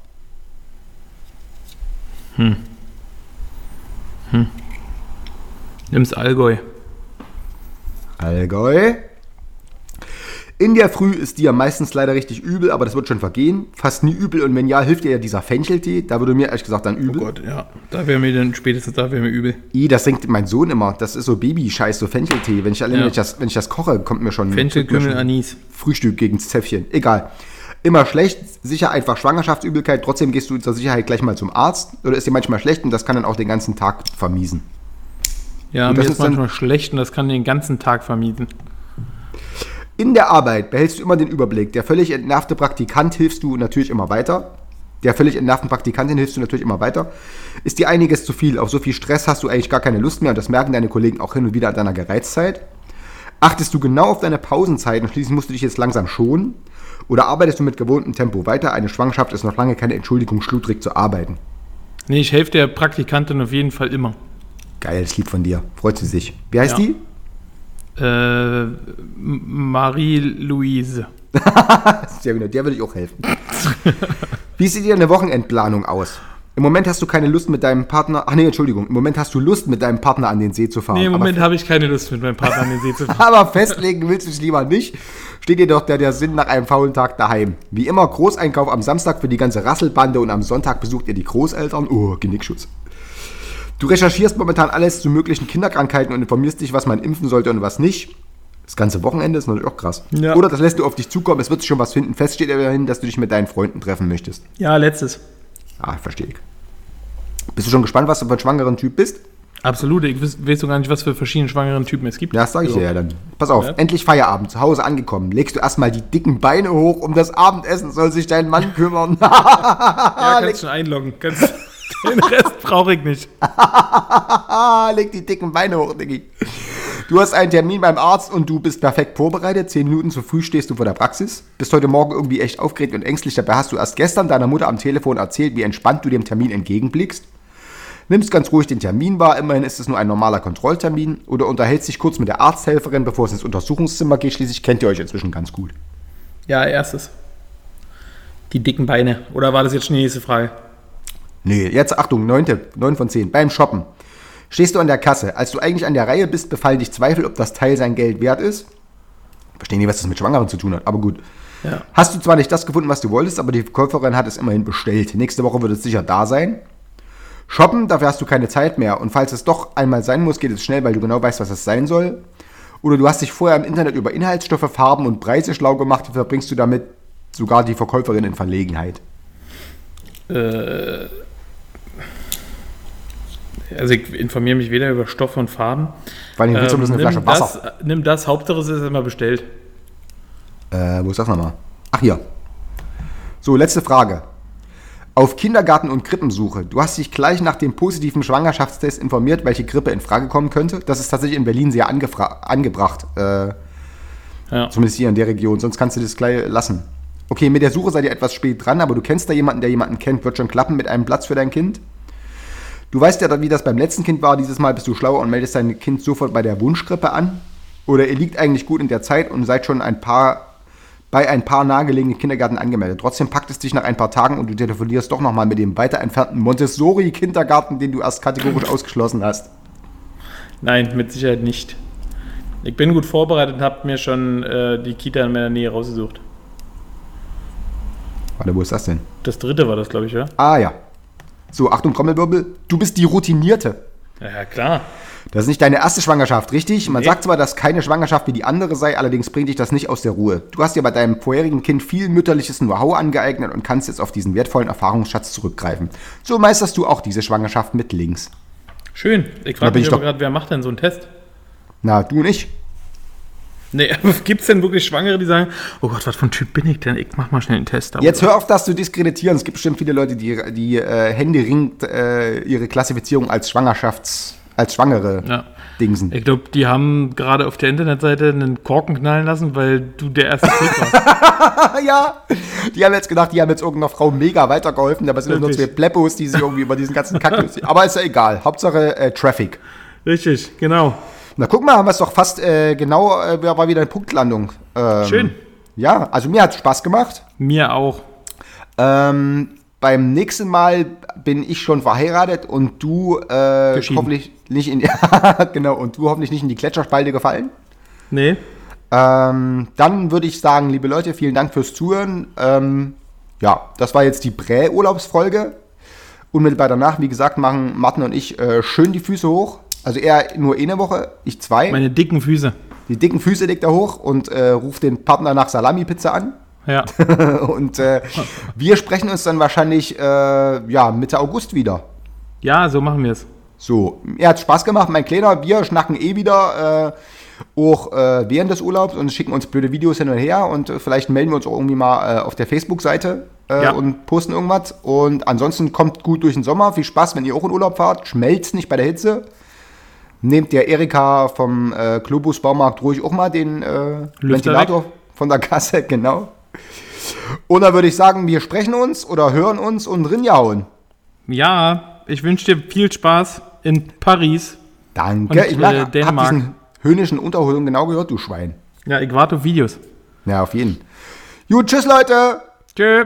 Nimm's Allgäu. Allgäu. In der Früh ist dir meistens leider richtig übel, aber das wird schon vergehen. Fast nie übel und wenn ja, hilft dir ja dieser Fencheltee. Da würde mir ehrlich gesagt dann übel. Oh Gott, ja. Da wäre mir dann spätestens da wäre mir übel. I, das trinkt mein Sohn immer. Das ist so Baby-Scheiß, so Fencheltee. Wenn ich, allein, Ja. wenn, ich das, wenn ich das koche, kommt mir schon, Fenchel, Kümmel, Anis. Frühstück gegens Zäpfchen. Egal. Immer schlecht, sicher einfach Schwangerschaftsübelkeit. Trotzdem gehst du zur Sicherheit gleich mal zum Arzt. Oder ist dir manchmal schlecht und das kann dann auch den ganzen Tag vermiesen. Ja, Und mir das ist manchmal schlecht und das kann den ganzen Tag vermieten. In der Arbeit behältst du immer den Überblick. Der völlig entnervte Praktikant hilfst du natürlich immer weiter. Der völlig entnervten Praktikantin hilfst du natürlich immer weiter. Ist dir einiges zu viel? Auf so viel Stress hast du eigentlich gar keine Lust mehr und das merken deine Kollegen auch hin und wieder an deiner Gereiztheit. Achtest du genau auf deine Pausenzeiten, schließlich musst du dich jetzt langsam schonen? Oder arbeitest du mit gewohntem Tempo weiter? Eine Schwangerschaft ist noch lange keine Entschuldigung, schludrig zu arbeiten. Nee, ich helfe der Praktikantin auf jeden Fall immer. Geiles Lied von dir. Freut sie sich. Wie heißt Ja. die? Äh, Marie-Louise. Sehr genau, der würde ich auch helfen. Wie sieht dir eine Wochenendplanung aus? Im Moment hast du keine Lust mit deinem Partner. Ach nee, Entschuldigung. Im Moment hast du Lust mit deinem Partner an den See zu fahren. Nee, im aber Moment habe ich keine Lust, mit meinem Partner an den See zu fahren. Aber festlegen willst du es lieber nicht. Steht dir doch der, der Sinn nach einem faulen Tag daheim. Wie immer, Großeinkauf am Samstag für die ganze Rasselbande und am Sonntag besucht ihr die Großeltern. Oh, Genickschutz. Du recherchierst momentan alles zu möglichen Kinderkrankheiten und informierst dich, was man impfen sollte und was nicht. Das ganze Wochenende ist natürlich auch krass. Ja. Oder das lässt du auf dich zukommen, es wird sich schon was finden. Fest steht immerhin, dass du dich mit deinen Freunden treffen möchtest. Ja, letztes. Ah, verstehe ich. Bist du schon gespannt, was du für ein schwangeren Typ bist? Absolut. Ich weiß, so gar nicht, was für verschiedene schwangeren Typen es gibt. Ja, das sage ich Also, dir ja dann. Pass auf, Ja. endlich Feierabend, zu Hause angekommen. Legst du erstmal die dicken Beine hoch, um das Abendessen soll sich dein Mann kümmern. Ja, kannst schon einloggen. Kannst, den Rest brauche ich nicht. Leg die dicken Beine hoch, Diggi. Du hast einen Termin beim Arzt und du bist perfekt vorbereitet. Zehn Minuten zu früh stehst du vor der Praxis. Bist heute Morgen irgendwie echt aufgeregt und ängstlich. Dabei hast du erst gestern deiner Mutter am Telefon erzählt, wie entspannt du dem Termin entgegenblickst. Nimmst ganz ruhig den Termin wahr, immerhin ist es nur ein normaler Kontrolltermin. Oder unterhältst dich kurz mit der Arzthelferin, bevor es ins Untersuchungszimmer geht. Schließlich kennt ihr euch inzwischen ganz gut. Ja, erstes. Die dicken Beine. Oder war das jetzt schon die nächste Frage? Nee, jetzt Achtung, neunte, neun von zehn. Beim Shoppen. Stehst du an der Kasse. Als du eigentlich an der Reihe bist, befallen dich Zweifel, ob das Teil sein Geld wert ist. Verstehe nicht, was das mit Schwangeren zu tun hat, aber gut. Ja. Hast du zwar nicht das gefunden, was du wolltest, aber die Verkäuferin hat es immerhin bestellt. Nächste Woche wird es sicher da sein. Shoppen, dafür hast du keine Zeit mehr. Und falls es doch einmal sein muss, geht es schnell, weil du genau weißt, was es sein soll. Oder du hast dich vorher im Internet über Inhaltsstoffe, Farben und Preise schlau gemacht und verbringst du damit sogar die Verkäuferin in Verlegenheit. Äh, also ich informiere mich weder über Stoff und Farben. Vor allem willst du bloß eine Ähm, Flasche Wasser. Das, nimm das, Hauptsache es ist immer bestellt. Äh, wo ist das nochmal? Ach, hier. So, letzte Frage. Auf Kindergarten- und Krippensuche. Du hast dich gleich nach dem positiven Schwangerschaftstest informiert, welche Grippe in Frage kommen könnte. Das ist tatsächlich in Berlin sehr angebracht. Äh, Ja. Zumindest hier in der Region. Sonst kannst du das gleich lassen. Okay, mit der Suche seid ihr etwas spät dran, aber du kennst da jemanden, der jemanden kennt. Wird schon klappen mit einem Platz für dein Kind. Du weißt ja, wie das beim letzten Kind war. Dieses Mal bist du schlauer und meldest dein Kind sofort bei der Wunschgrippe an. Oder ihr liegt eigentlich gut in der Zeit und seid schon ein paar bei ein paar nahegelegenen Kindergärten angemeldet. Trotzdem packt es dich nach ein paar Tagen und du telefonierst doch nochmal mit dem weiter entfernten Montessori-Kindergarten, den du erst kategorisch ausgeschlossen hast. Nein, mit Sicherheit nicht. Ich bin gut vorbereitet und habe mir schon äh, die Kita in meiner Nähe rausgesucht. Warte, wo ist das denn? Das dritte war das, glaube ich, ja? Ah ja. So, Achtung, Trommelwirbel. Du bist die Routinierte. Ja, klar. Das ist nicht deine erste Schwangerschaft, richtig? Man Nee. sagt zwar, dass keine Schwangerschaft wie die andere sei, allerdings bringt dich das nicht aus der Ruhe. Du hast dir bei deinem vorherigen Kind viel mütterliches Know-how angeeignet und kannst jetzt auf diesen wertvollen Erfahrungsschatz zurückgreifen. So meisterst du auch diese Schwangerschaft mit links. Schön. Ich frage mich ich aber gerade, wer macht denn so einen Test? Na, du und ich. Nee, aber gibt es denn wirklich Schwangere, die sagen, oh Gott, was für ein Typ bin ich denn? Ich mach mal schnell einen Test. Jetzt hör auf, das zu diskreditieren. Es gibt bestimmt viele Leute, die, die äh, händeringend äh, ihre Klassifizierung als Schwangerschafts-, als Schwangere Ja. dingsen. Ich glaube, die haben gerade auf der Internetseite einen Korken knallen lassen, weil du der erste Klick warst. ja, die haben jetzt gedacht, die haben jetzt irgendeiner Frau mega weitergeholfen, aber es sind nur zwei. Pleppos, die sich irgendwie über diesen ganzen Kack Aber ist ja egal. Hauptsache äh, Traffic. Richtig, genau. Na guck mal, haben wir es doch fast äh, genau, äh, war wieder eine Punktlandung. Ähm, Schön. Ja, also mir hat Spaß gemacht. Mir auch. Ähm, beim nächsten Mal bin ich schon verheiratet und du äh, hoffentlich nicht in genau und du hoffentlich nicht in die Gletscherspalte gefallen. Nee. Ähm, dann würde ich sagen, liebe Leute, vielen Dank fürs Zuhören. Ähm, ja, das war jetzt die Prä-Urlaubsfolge. Unmittelbar danach, wie gesagt, machen Martin und ich äh, schön die Füße hoch. Also er nur eine Woche, ich zwei. Meine dicken Füße. die dicken Füße legt er hoch und äh, ruft den Partner nach Salami-Pizza an. Ja. und äh, wir sprechen uns dann wahrscheinlich äh, ja, Mitte August wieder. Ja, so machen wir es. So, er hat Spaß gemacht, mein Kleiner. Wir schnacken eh wieder äh, auch äh, während des Urlaubs und schicken uns blöde Videos hin und her und äh, vielleicht melden wir uns auch irgendwie mal auf der Facebook-Seite Ja. und posten irgendwas. Und ansonsten kommt gut durch den Sommer. Viel Spaß, wenn ihr auch in Urlaub fahrt. Schmelzt nicht bei der Hitze. Nehmt der Erika vom äh, Globus Baumarkt ruhig auch mal den äh, Ventilator von der Kasse, genau. Und dann würde ich sagen, wir sprechen uns oder hören uns und rinjauen. Ja, ich wünsche dir viel Spaß in Paris. Danke. Und, ich äh, hab Dänemark. diesen höhnischen Unterholung genau gehört, du Schwein. Ja, ich warte auf Videos. Ja, auf jeden. Gut, tschüss, Leute. Tschö.